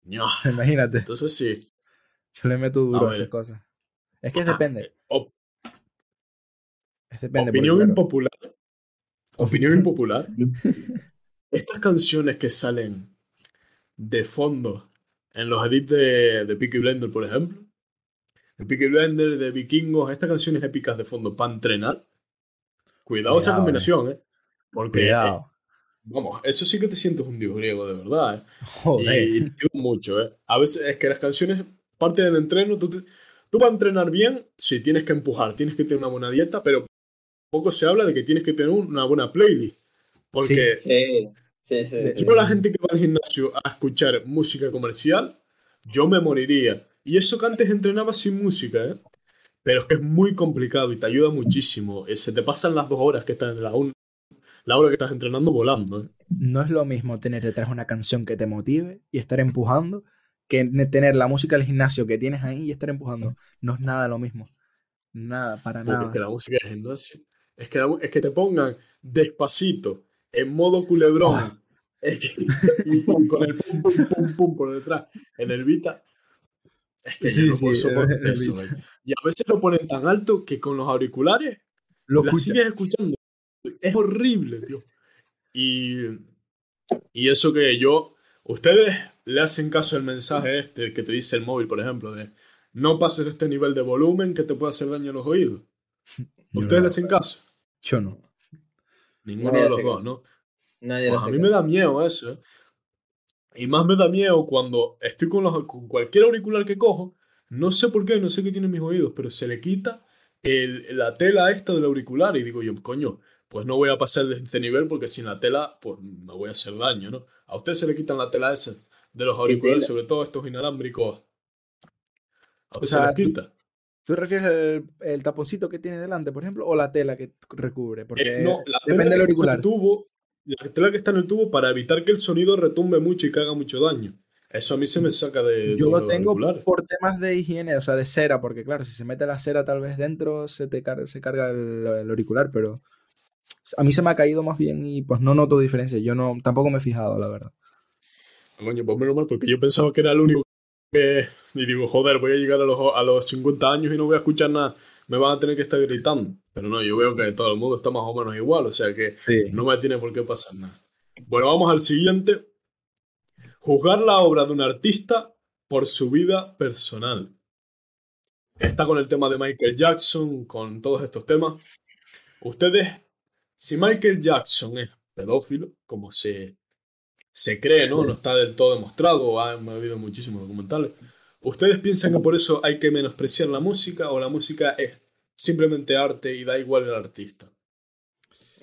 Speaker 1: Ño.
Speaker 3: Imagínate,
Speaker 1: Entonces sí.
Speaker 3: yo le meto duro a, esas cosas. Es que depende.
Speaker 1: Op-
Speaker 3: Es depende.
Speaker 1: opinión
Speaker 3: porque, claro,
Speaker 1: impopular. Opinión impopular. Estas canciones que salen de fondo en los edits de, de Peaky Blender, por ejemplo. De Peaky Blender, de Vikingos, estas canciones épicas de fondo para entrenar. Cuidado, esa
Speaker 3: Cuidado,
Speaker 1: combinación, ¿eh? Porque, eh,
Speaker 3: Cuidado.
Speaker 1: vamos, eso sí que te sientes un dios griego, de verdad, ¿eh?
Speaker 3: Joder.
Speaker 1: Y te digo mucho, ¿eh? A veces es que las canciones, parte del entreno, tú, te- tú para entrenar bien, sí, tienes que empujar, tienes que tener una buena dieta, pero poco se habla de que tienes que tener una buena playlist. Porque
Speaker 2: Sí, sí, sí.
Speaker 3: De-
Speaker 2: sí.
Speaker 1: yo la gente que va al gimnasio a escuchar música comercial, yo me moriría. Y eso que antes entrenaba sin música, ¿eh? Pero es que es muy complicado y te ayuda muchísimo. Eh, Se te pasan las dos horas que estás en la, un- la hora que estás entrenando volando, ¿eh?
Speaker 3: No es lo mismo tener detrás una canción que te motive y estar empujando que ne- tener la música del gimnasio que tienes ahí y estar empujando. No es nada lo mismo. Nada, para
Speaker 1: Porque
Speaker 3: nada.
Speaker 1: la música de gimnasio. Es que, la es que te pongan despacito, en modo culebrón,
Speaker 3: Ah.
Speaker 1: es que- y, con el pum, pum, pum, pum por detrás, en el Vita. Es que
Speaker 3: Sí,
Speaker 1: yo no
Speaker 3: sí,
Speaker 1: puedo
Speaker 3: el
Speaker 1: eso. Y a veces lo ponen tan alto que con los auriculares
Speaker 3: Lo
Speaker 1: la
Speaker 3: escucha.
Speaker 1: sigues escuchando. Es horrible, tío. Y, y eso que yo, ustedes le hacen caso al mensaje este que te dice el móvil, por ejemplo, de no pases este nivel de volumen que te puede hacer daño a los oídos. ¿Ustedes
Speaker 3: no.
Speaker 1: le hacen caso?
Speaker 3: Yo no.
Speaker 1: Ninguno
Speaker 2: Nadie
Speaker 1: de los dos,
Speaker 2: caso.
Speaker 1: ¿no?
Speaker 2: Nadie
Speaker 1: Pues a mí me da miedo eso. ¿eh? Y más me da miedo cuando estoy con, los, con cualquier auricular que cojo. No sé por qué, no sé qué tienen mis oídos, pero se le quita el- la tela esta del auricular. Y digo yo, coño, pues no voy a pasar de este nivel porque sin la tela, pues me voy a hacer daño, ¿no? A ustedes se le quitan la tela esa de los auriculares, sobre todo estos inalámbricos. A ustedes
Speaker 3: sea,
Speaker 1: se les quita.
Speaker 3: ¿Tú refieres el, el taponcito que tiene delante, por ejemplo, o la tela que recubre? Porque
Speaker 1: Eh, no, la tela
Speaker 3: depende del auricular.
Speaker 1: el tubo, la tela que está en el tubo para evitar que el sonido retumbe mucho y que haga mucho daño. Eso a mí se me saca de
Speaker 3: Yo lo tengo por temas de higiene, o sea, de cera, porque claro, si se mete la cera tal vez dentro, se te car- se carga el, el auricular, pero a mí se me ha caído más bien y pues no noto diferencia. Yo no, tampoco me he fijado, la verdad.
Speaker 1: Coño, pues menos mal, porque yo pensaba que era el único que... Y digo, joder, voy a llegar a los, a los 50 años y no voy a escuchar nada. Me van a tener que estar gritando. Pero no, yo veo que todo el mundo está más o menos igual, o sea que
Speaker 3: Sí.
Speaker 1: no me tiene por qué pasar nada. Bueno, vamos al siguiente. Juzgar la obra de un artista por su vida personal. Está con el tema de Michael Jackson, con todos estos temas. Ustedes, si Michael Jackson es pedófilo, como se, se cree, ¿no? No está del todo demostrado, ha, ha habido muchísimos documentales. ¿Ustedes piensan que por eso hay que menospreciar la música o la música es simplemente arte y da igual el artista?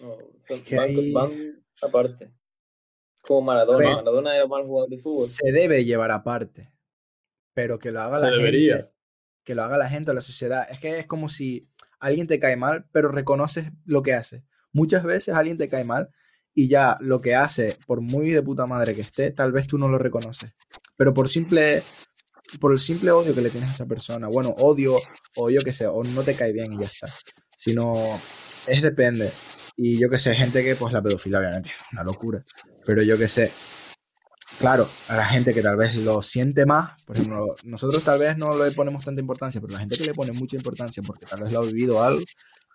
Speaker 2: No,
Speaker 3: que
Speaker 2: van,
Speaker 3: hay-
Speaker 2: van aparte. Como Maradona.
Speaker 3: A ver.
Speaker 2: Maradona era mal jugador de fútbol.
Speaker 3: Se debe llevar aparte, pero que lo haga
Speaker 1: Se
Speaker 3: la
Speaker 1: debería.
Speaker 3: gente, que lo haga la gente o la sociedad. Es que es como si alguien te cae mal, pero reconoces lo que hace. Muchas veces alguien te cae mal y ya lo que hace, por muy de puta madre que esté, tal vez tú no lo reconoces. Pero por simple por el simple odio que le tienes a esa persona, bueno, odio o yo qué sé, o no te cae bien y ya está. Sino es depende. Y yo qué sé, gente que pues la pedofilia obviamente es una locura, pero yo qué sé, claro, a la gente que tal vez lo siente más, por ejemplo, nosotros tal vez no le ponemos tanta importancia, pero la gente que le pone mucha importancia porque tal vez lo ha vivido algo,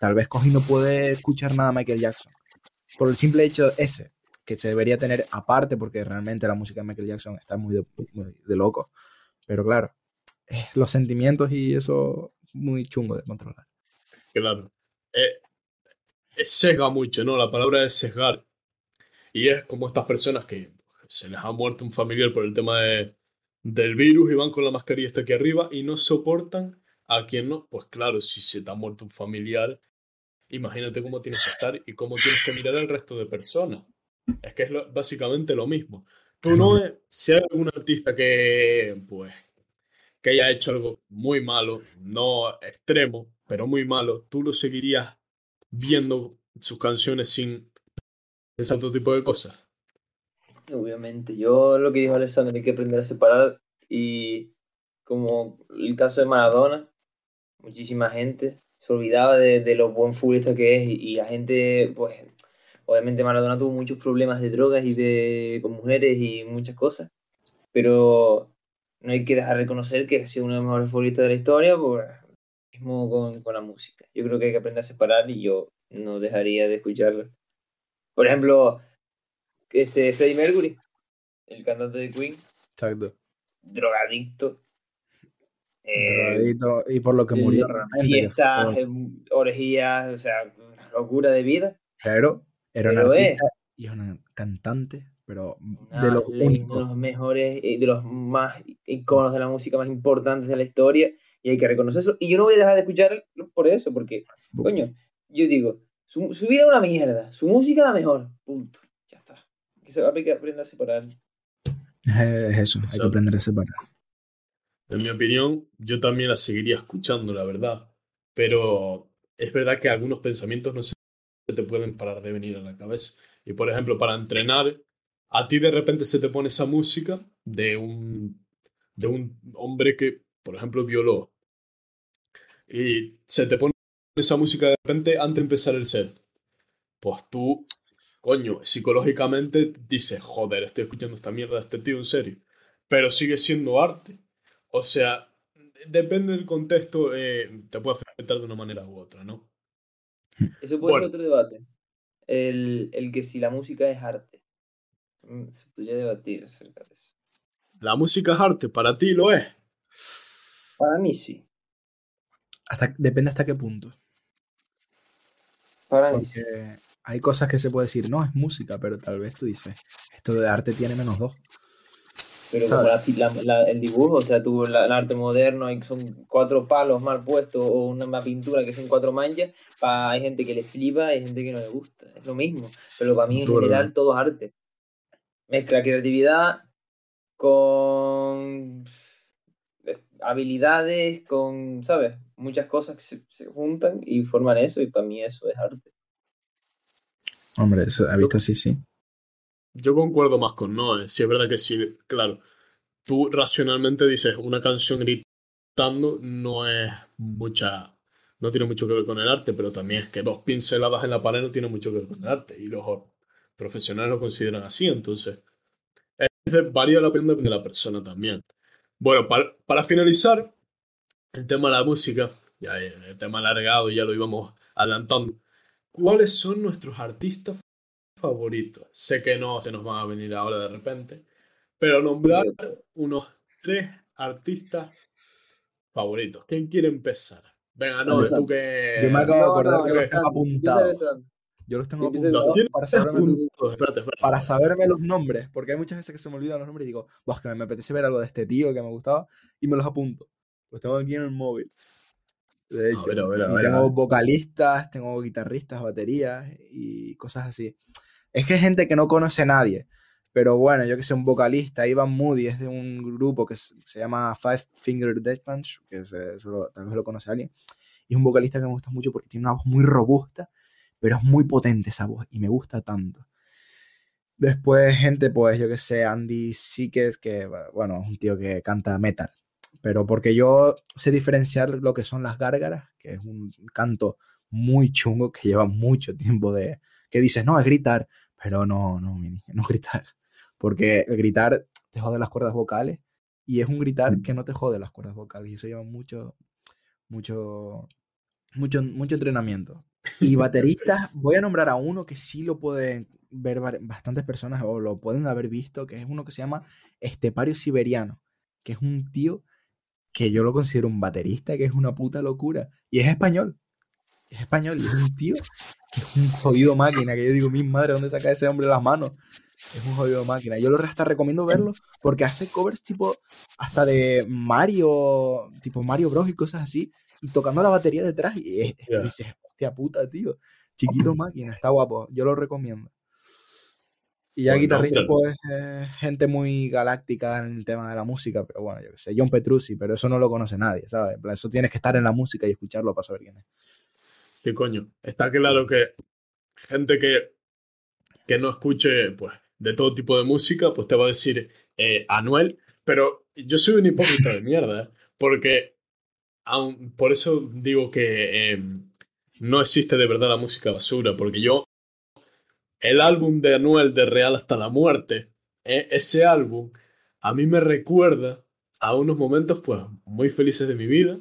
Speaker 3: tal vez coge y no puede escuchar nada a Michael Jackson. Por el simple hecho ese, que se debería tener aparte, porque realmente la música de Michael Jackson está muy de, loco. Pero claro, eh, los sentimientos y eso muy chungo de controlar.
Speaker 1: Claro. Eh, sesga mucho, ¿no? La palabra es sesgar. Y es como estas personas que se les ha muerto un familiar por el tema de, del virus y van con la mascarilla hasta aquí arriba y no soportan a quien no. Pues claro, si se te ha muerto un familiar, imagínate cómo tienes que estar y cómo tienes que mirar al resto de personas. Es que es lo- básicamente lo mismo. Tú no, si hay algún artista que, pues, que haya hecho algo muy malo, no extremo, pero muy malo, tú lo seguirías viendo sus canciones sin ese otro tipo de cosas.
Speaker 2: Obviamente. Yo lo que dijo Alessandro, hay que aprender a separar. Y como el caso de Maradona, muchísima gente se olvidaba de, de lo buen futbolista que es. Y, y la gente, pues, obviamente Maradona tuvo muchos problemas de drogas y de con mujeres y muchas cosas. Pero no hay que dejar de reconocer que ha sido uno de los mejores futbolistas de la historia, pues, mismo con, con la música. Yo creo que hay que aprender a separar y yo no dejaría de escuchar. Por ejemplo, este Freddie Mercury, el cantante de Queen,
Speaker 3: Exacto.
Speaker 2: drogadicto. Eh,
Speaker 3: y por lo que murió realmente.
Speaker 2: fiestas,
Speaker 3: fue-
Speaker 2: em, orgías, o sea, una locura de vida.
Speaker 3: Pero era un
Speaker 2: Pero es-
Speaker 3: artista y es una cantante, pero
Speaker 2: Una
Speaker 3: de los
Speaker 2: ley- de los mejores, eh, de los más iconos de la música más importantes de la historia, y hay que reconocer eso. Y yo no voy a dejar de escucharlo por eso, porque, coño, yo digo, su, su vida es una mierda, su música la mejor, punto. Ya está. Que se va a aprender a separar.
Speaker 3: Es eso, hay que aprender a separar.
Speaker 1: En mi opinión, yo también la seguiría escuchando, la verdad. Pero es verdad que algunos pensamientos no se te pueden parar de venir a la cabeza. Y por ejemplo, para entrenar, a ti de repente se te pone esa música de un, de un hombre que, por ejemplo, violó. Y se te pone esa música de repente antes de empezar el set. Pues tú, coño, psicológicamente dices, joder, estoy escuchando esta mierda de este tío en serio. Pero sigue siendo arte. O sea, depende del contexto, eh, te puede afectar de una manera u otra, ¿no?
Speaker 2: Eso puede
Speaker 1: Bueno.
Speaker 2: ser otro debate. El, el que si la música es arte. Mm, Se podría debatir acerca de eso.
Speaker 1: La música es arte, para ti lo es.
Speaker 2: Para mí sí.
Speaker 3: Hasta, depende hasta qué punto.
Speaker 2: Para mí sí.
Speaker 3: Hay cosas que se puede decir, no, es música, pero tal vez tú dices, esto de arte tiene menos dos.
Speaker 2: Pero como la- el dibujo, o sea, tú el arte moderno, hay, son cuatro palos mal puestos o una, una pintura que son cuatro manchas, pa- hay gente que le flipa y hay gente que no le gusta. Es lo mismo. Pero para mí en general todo es arte. Mezcla creatividad con eh, habilidades, con, ¿sabes? Muchas cosas que se, se juntan y forman eso y para mí eso es arte.
Speaker 3: Hombre, eso, ha visto sí, sí.
Speaker 1: Yo concuerdo más con Noé. Si es verdad que sí, claro. Tú racionalmente dices una canción gritando no es mucha. No tiene mucho que ver con el arte, pero también es que dos pinceladas en la pared no tiene mucho que ver con el arte. Y los profesionales lo consideran así. Entonces, es varía la opinión de la persona también. Bueno, para, para finalizar, el tema de la música, ya el tema alargado, ya lo íbamos adelantando. ¿Cuáles son nuestros artistas favoritos? Sé que no se nos van a venir ahora de repente, pero nombrar unos tres artistas favoritos. ¿Quién quiere empezar? Venga, no,
Speaker 2: Empezar.
Speaker 1: tú que.
Speaker 3: Yo me acabo de
Speaker 2: No,
Speaker 3: acordar
Speaker 2: no,
Speaker 3: que los tengo apuntados. Yo los tengo
Speaker 1: Los
Speaker 3: apuntados para saberme.
Speaker 1: Espérate, espérate.
Speaker 3: para saberme los nombres, porque hay muchas veces que se me olvidan los nombres y digo, "Buah, que me apetece ver algo de este tío que me gustaba y me los apunto. Los tengo aquí en el móvil. De hecho,
Speaker 1: ver, a ver, a ver, a
Speaker 3: tengo
Speaker 1: ver.
Speaker 3: vocalistas, tengo guitarristas, baterías y cosas así. Es que hay gente que no conoce a nadie. Pero bueno, yo que sé, un vocalista, Ivan Moody, es de un grupo que se llama Five Finger Death Punch, que se- solo- tal vez lo conoce alguien. Y es un vocalista que me gusta mucho porque tiene una voz muy robusta, pero es muy potente esa voz y me gusta tanto. Después, gente, pues yo que sé, Andy Sikes, que bueno, es un tío que canta metal. Pero porque yo sé diferenciar lo que son las gárgaras, que es un canto muy chungo que lleva mucho tiempo de. Que dices, no, es gritar. Pero no, no, Mini, no es gritar. Porque el gritar te jode las cuerdas vocales y es un gritar que no te jode las cuerdas vocales. Y eso lleva mucho, mucho, mucho, mucho entrenamiento. Y bateristas, voy a nombrar a uno que sí lo pueden ver bastantes personas o lo pueden haber visto, que es uno que se llama Estepario Siberiano, que es un tío que yo lo considero un baterista, que es una puta locura. Y es español. Es español y es un tío que es un jodido máquina, que yo digo, mi madre, ¿dónde saca ese hombre las manos? Es un jodido máquina. Yo lo hasta recomiendo verlo porque hace covers tipo hasta de Mario, tipo Mario Bros y cosas así, y tocando la batería detrás. Y es, tú dices, hostia puta, tío. Chiquito máquina, está guapo. Yo lo recomiendo. Y ya guitarrista, pues, eh, gente muy galáctica en el tema de la música, pero bueno, yo qué sé, John Petrucci, pero eso no lo conoce nadie, ¿sabes? Eso tienes que estar en la música y escucharlo para saber quién es.
Speaker 1: Sí, coño. Está claro que gente que, que no escuche pues, de todo tipo de música, pues te va a decir eh, Anuel, pero yo soy un hipócrita de mierda, ¿eh? porque aun- por eso digo que eh, no existe de verdad la música basura, porque yo, el álbum de Anuel de Real hasta la muerte, ese álbum a mí me recuerda a unos momentos pues muy felices de mi vida,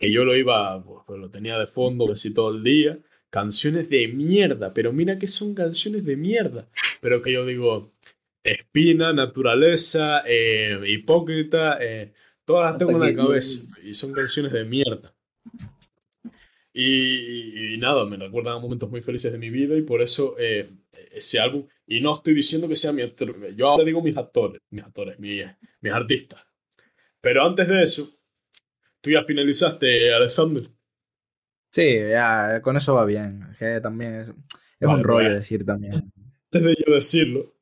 Speaker 1: que yo lo iba, pues, lo tenía de fondo casi todo el día, canciones de mierda, pero mira que son canciones de mierda, pero que yo digo, Espina, Naturaleza, eh, Hipócrita, eh, todas las tengo en la cabeza y son canciones de mierda. Y, nada, me recuerdan a momentos muy felices de mi vida y por eso eh, ese álbum, y no estoy diciendo que sea mi yo ahora digo mis actores, mis actores, mis, mis artistas. Pero antes de eso, tú ya finalizaste, Alexander.
Speaker 3: Sí, ya, con eso va bien. Que también es, un rollo pues, decir también.
Speaker 1: Antes de yo decirlo,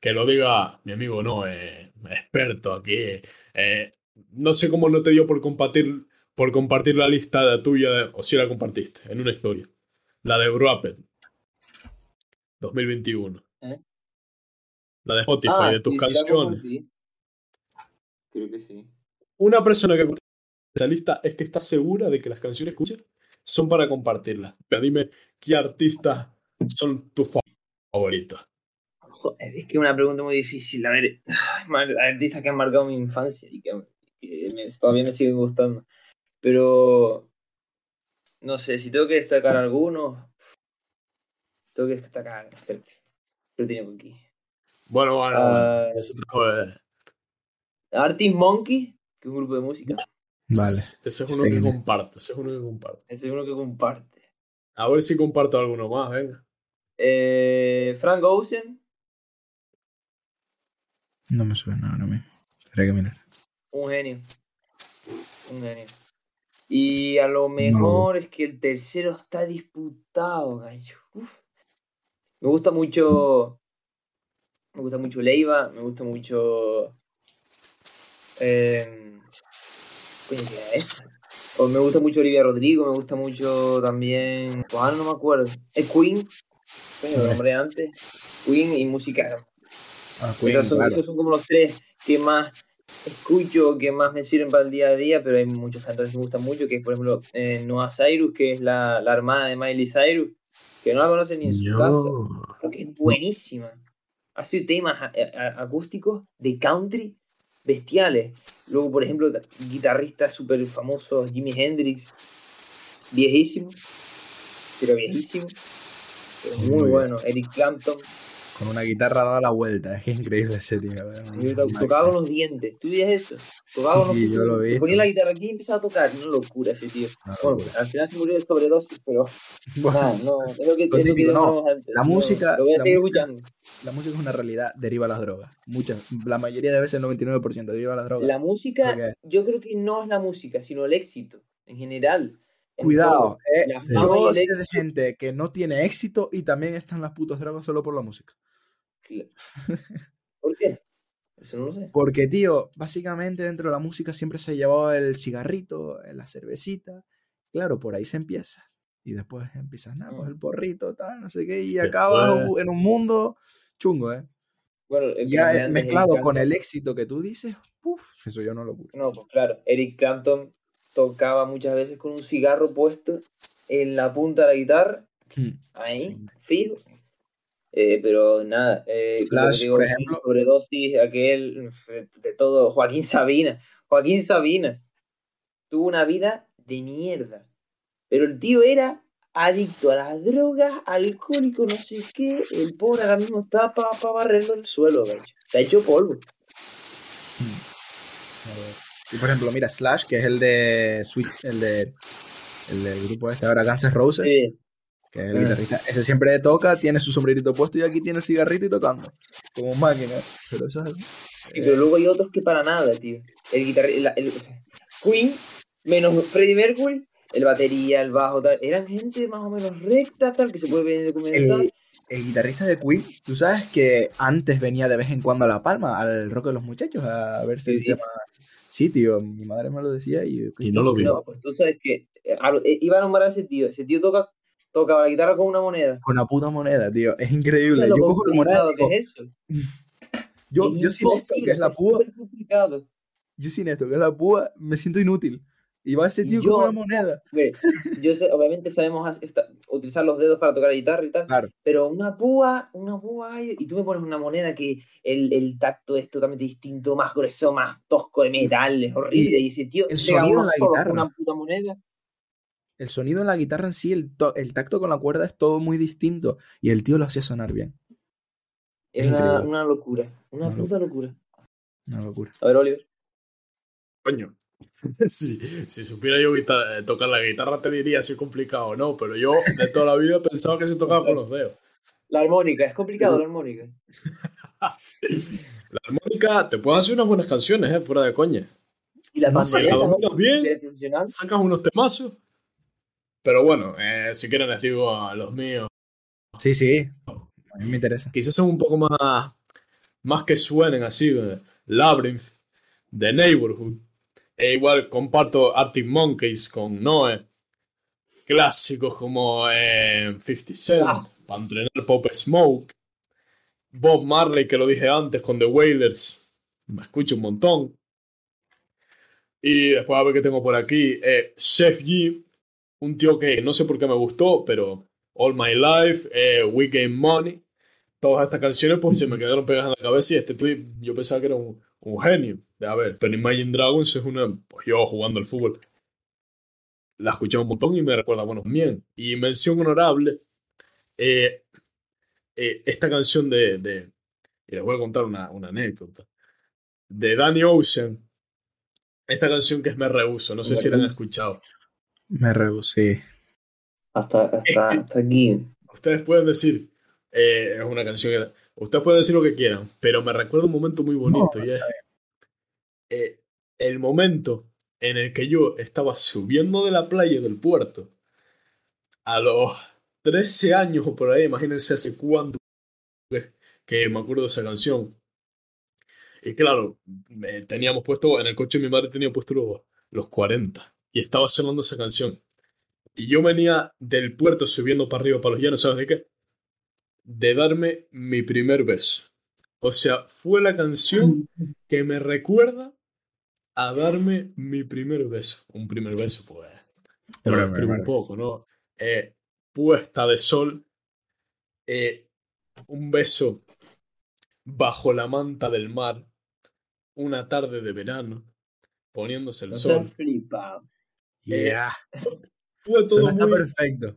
Speaker 1: que lo diga mi amigo, no, eh, experto aquí. Eh, no sé cómo no te dio por compartir, por compartir la lista tuya, o si la compartiste, en una historia. La de Rapid 2021. ¿Eh? La de Spotify, ah, de tus canciones.
Speaker 2: Creo que sí.
Speaker 1: Una persona que esa lista es que está segura de que las canciones que escuchas son para compartirlas. Dime qué artistas son tus favoritos.
Speaker 2: es que es una pregunta muy difícil. A ver, artistas que han marcado mi infancia y que, todavía me siguen gustando. Pero no sé, si tengo que destacar algunos, tengo que destacar. Lo tengo aquí.
Speaker 1: Bueno, bueno, uh,
Speaker 2: Artist Monkey, que es un grupo de música.
Speaker 3: Vale.
Speaker 1: Ese es uno que comparto, ese es uno que comparto.
Speaker 2: Ese es uno que comparte.
Speaker 1: A ver si comparto alguno más, venga.
Speaker 2: Eh, Frank Ocean.
Speaker 3: No me suena ahora mismo. Tendré que mirar.
Speaker 2: Un genio. Un genio. Y a lo mejor es que el tercero está disputado, gallo. Uf. Me gusta mucho. Me gusta mucho Leiva, me gusta mucho. Eh, o me gusta mucho Olivia Rodrigo, me gusta mucho también. Pues no me acuerdo. Es Queen. lo nombré antes. Queen y música. Ah, esos son como los tres que más escucho, que más me sirven para el día a día, pero hay muchos cantores que me gustan mucho, que es por ejemplo eh, Noah Cyrus, que es la, la, hermana de Miley Cyrus, que no la conocen ni en su casa. Creo que es buenísima. Hace temas acústicos de country bestiales. Luego, por ejemplo, guitarristas súper famosos, Jimi Hendrix, viejísimo, pero viejísimo, pero muy, bueno. Eric Clapton.
Speaker 3: Con una guitarra dada la vuelta, es increíble ese tío.
Speaker 2: Tocaba con los dientes, ¿tú veías eso? Tocaba
Speaker 3: sí, yo lo vi.
Speaker 2: Ponía la guitarra aquí y empezaba a tocar, una locura ese tío. bueno, al final se murió de sobredosis, pero bueno, no, es lo que, es lo que
Speaker 3: no, La música.
Speaker 2: Lo voy a seguir escuchando.
Speaker 3: La música es una realidad, deriva a las drogas. Muchas, la mayoría de veces, el 99% deriva a las drogas.
Speaker 2: La música, yo creo que no es la música, sino el éxito en general.
Speaker 3: Cuidado, eh, yo sé de gente que no tiene éxito y también están las putas drogas solo por la música.
Speaker 2: ¿Por qué? Eso no lo sé.
Speaker 3: Porque, tío, básicamente dentro de la música siempre se llevaba el cigarrito, la cervecita. Claro, por ahí se empieza. Y después empiezas, nada, pues el porrito, tal, no sé qué, y acaba en un mundo chungo, ¿eh? Bueno, ya mezclado con el éxito que tú dices, uff, eso yo no lo
Speaker 2: puedo. No, pues claro, Eric Clapton tocaba muchas veces con un cigarro puesto en la punta de la guitarra, hmm. ahí, fijo. Eh, pero nada, eh, por ejemplo, sobredosis, aquel, de todo, Joaquín Sabina. Joaquín Sabina tuvo una vida de mierda. Pero el tío era adicto a las drogas, alcohólico, no sé qué. El pobre ahora mismo está para pa barrerlo el suelo, de hecho. Está hecho polvo. Hmm.
Speaker 3: Y por ejemplo, mira, Slash, que es el de Switch, el de el del grupo este ahora, Guns N' Roses, que es el guitarrista. Ese siempre toca, tiene su sombrerito puesto y aquí tiene el cigarrito y tocando. Como máquina. Pero eso es así.
Speaker 2: pero luego hay otros que para nada, tío. El guitarrista, Queen, menos Freddie Mercury, el batería, el bajo, tal, eran gente más o menos recta, tal, que se puede ver en el documental.
Speaker 3: El, guitarrista de Queen, tú sabes que antes venía de vez en cuando a La Palma, al rock de los muchachos, a ver si el tema... Sí, tío, mi madre me lo decía y...
Speaker 1: Y no lo vi.
Speaker 2: No, pues tú sabes que eh, eh, iba a nombrar a ese tío, ese tío toca tocaba la guitarra con una moneda.
Speaker 3: Con una puta moneda, tío. Es increíble. Yo cojo la moneda.
Speaker 2: ¿Qué es eso?
Speaker 3: Yo, yo sin esto, que es la púa. Yo sin esto, que es la púa, me siento inútil. Y va ese tío con una moneda.
Speaker 2: Yo sé, obviamente sabemos utilizar los dedos para tocar la guitarra y tal. Claro. Pero una púa, una púa, y tú me pones una moneda que el, el tacto es totalmente distinto, más grueso, más tosco de metal, es horrible. Y, ese tío
Speaker 3: el sonido de la guitarra.
Speaker 2: una puta moneda.
Speaker 3: El sonido en la guitarra en sí, el, el tacto con la cuerda es todo muy distinto. Y el tío lo hacía sonar bien.
Speaker 2: Es una, locura. Una
Speaker 3: Una
Speaker 2: puta locura.
Speaker 3: Una locura.
Speaker 2: A ver, Oliver.
Speaker 1: Coño. Si, si supiera yo eh, tocar la guitarra te diría si es complicado o no, pero yo de toda la vida pensaba que se tocaba con los dedos.
Speaker 2: La armónica, es complicado la armónica.
Speaker 1: La armónica, te puedes hacer unas buenas canciones, eh, fuera de coña.
Speaker 2: Y la pandereta,
Speaker 1: bien, sacas unos temazos. Pero bueno, eh, si quieren les digo a los míos.
Speaker 3: Sí, sí. A mí me interesa.
Speaker 1: Quizás son un poco más, más que suenen así. eh, Labyrinth, The Neighborhood. E igual comparto Arctic Monkeys con Noe. Clásicos como eh, 50 Cent,
Speaker 2: Ah.
Speaker 1: para entrenar Pop Smoke. Bob Marley, que lo dije antes, con The Wailers. Me escucho un montón. Y después a ver qué tengo por aquí. Eh, Chef G, un tío que no sé por qué me gustó, pero All My Life, eh, We Game Money, todas estas canciones pues se me quedaron pegadas en la cabeza y este tweet yo pensaba que era un, un genio. A ver, pero Imagine Dragons es una, pues yo jugando al fútbol, la escuché un montón y me recuerda a buenos bien. Y mención honorable, eh, eh, esta canción de, de, y les voy a contar una, una anécdota, de Danny Ocean, esta canción que es Me Rehuso, no sé si la han escuchado.
Speaker 3: Me rehusé.
Speaker 2: Hasta, hasta, hasta aquí.
Speaker 1: Ustedes pueden decir, eh, es una canción que... Ustedes pueden decir lo que quieran, pero me recuerda un momento muy bonito y es eh, el momento en el que yo estaba subiendo de la playa del puerto a los 13 años o por ahí, imagínense hace cuánto que, que me acuerdo de esa canción. Y claro, me- teníamos puesto, en el coche mi madre tenía puesto los, los 40 y estaba sonando esa canción. Y yo venía del puerto subiendo para arriba, para los llanos, ¿sabes de qué? De darme mi primer beso. O sea, fue la canción que me recuerda a darme mi primer beso. Un primer beso, pues. Te lo un poco, ¿no? Eh, puesta de sol. eh, un beso bajo la manta del mar. Una tarde de verano. Poniéndose el
Speaker 2: No
Speaker 1: sol.
Speaker 2: seas flipado.
Speaker 1: Eh,
Speaker 3: Yeah.
Speaker 1: Fue todo
Speaker 3: Suena
Speaker 1: muy.
Speaker 3: perfecto.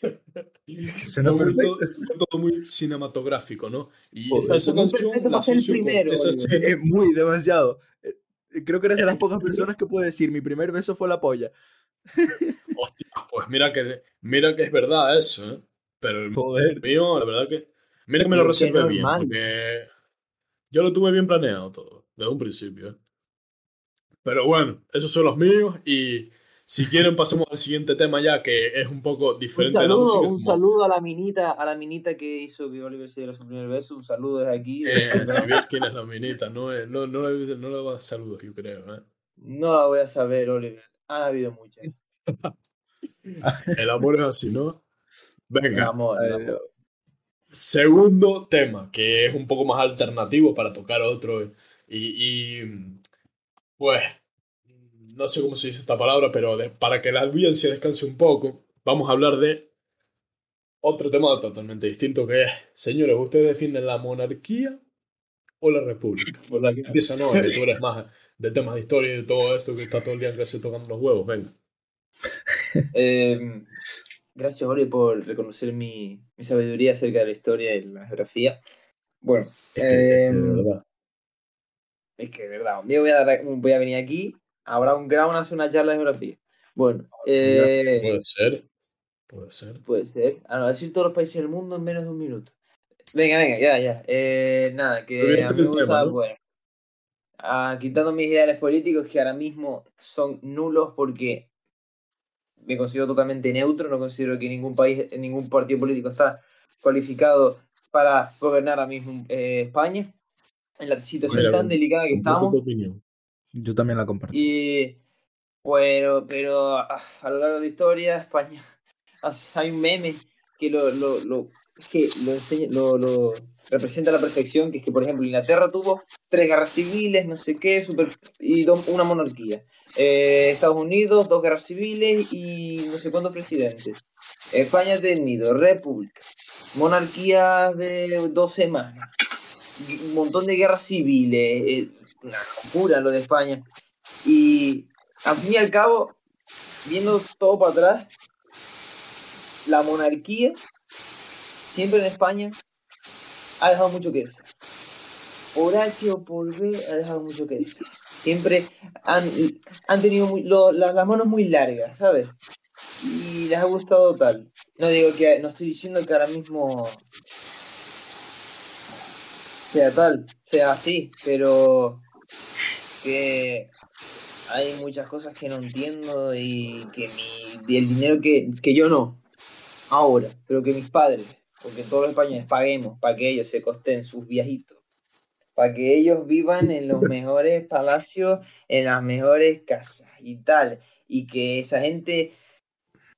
Speaker 3: Perfecto.
Speaker 1: fue todo muy cinematográfico, ¿no? Y
Speaker 2: Joder,
Speaker 1: esa canción la
Speaker 2: primero,
Speaker 1: esa escena.
Speaker 3: Es muy demasiado. Eh, Creo que eres de las pocas personas que puede decir mi primer beso fue la polla.
Speaker 1: Hostia, pues mira que, mira que es verdad eso, ¿eh? Pero el
Speaker 3: Joder.
Speaker 1: mío, la verdad que. Mira que me lo reservé bien, porque yo lo tuve bien planeado todo, desde un principio. ¿eh? Pero bueno, esos son los míos y si quieren pasemos al siguiente tema ya, que es un poco
Speaker 2: Un
Speaker 1: diferente de la
Speaker 2: saludo,
Speaker 1: música.
Speaker 2: un saludo a la minita, a la minita que hizo que Oliver se diera su primer beso. Un saludo desde aquí.
Speaker 1: eh, si ves quién es la minita, no, es- no, no, le, no le das saludos, yo creo. ¿eh?
Speaker 2: No la voy a saber, Oliver. Han habido muchas.
Speaker 1: El amor es así, ¿no? Venga.
Speaker 2: Amor,
Speaker 3: Eh,
Speaker 2: amor.
Speaker 1: Segundo tema, que es un poco más alternativo para tocar otro. Y, y, pues, no sé cómo se dice esta palabra, pero de- para que la audiencia descanse un poco, vamos a hablar de otro tema totalmente distinto que es, señores, ¿ustedes defienden la monarquía o la república? Por la que empieza, no, que tú eres más de temas de historia y de todo esto que está todo el día en clase tocando los huevos, venga.
Speaker 2: Eh, gracias, Oliver, por reconocer mi, mi sabiduría acerca de la historia y la geografía. Bueno,
Speaker 1: Es que, es que, de verdad.
Speaker 2: es que de verdad, un día voy a, dar- voy a venir aquí, habrá un grado, hacer una charla de geografía. Bueno, eh,
Speaker 1: Puede ser, puede ser.
Speaker 2: Puede ser. A no decir todos los países del mundo en menos de un minuto. Venga, venga, ya, ya. Eh, nada, que a mí me gusta,
Speaker 1: ¿no?
Speaker 2: bueno, ah, quitando mis ideales políticos que ahora mismo son nulos porque me considero totalmente neutro, no considero que ningún país, ningún partido político está cualificado para gobernar ahora mismo eh, España, en la situación
Speaker 1: Mira,
Speaker 2: tan delicada que estamos.
Speaker 3: Yo también la comparto.
Speaker 2: Y bueno, pero ah, a lo largo de la historia, España hay un meme que lo, lo, lo, que lo enseña, lo, lo representa a la perfección, que es que por ejemplo Inglaterra tuvo tres guerras civiles, no sé qué, super, y una monarquía. Eh, Estados Unidos, dos guerras civiles y no sé cuántos presidentes. España ha tenido república, monarquías de dos semanas, un montón de guerras civiles, eh, una locura lo de España. Y al fin y al cabo, viendo todo para atrás, la monarquía, siempre en España, ha dejado mucho que decir. Por H o por B ha dejado mucho que decir. Siempre han, han tenido las manos muy largas, ¿sabes? Y les ha gustado tal. No digo que, no estoy diciendo que ahora mismo sea tal, sea así, pero que hay muchas cosas que no entiendo y que mi, y el dinero que, que yo no, ahora, pero que mis padres, porque todos los españoles paguemos para que ellos se costen sus viajitos, para que ellos vivan en los mejores palacios, en las mejores casas y tal, y que esa gente,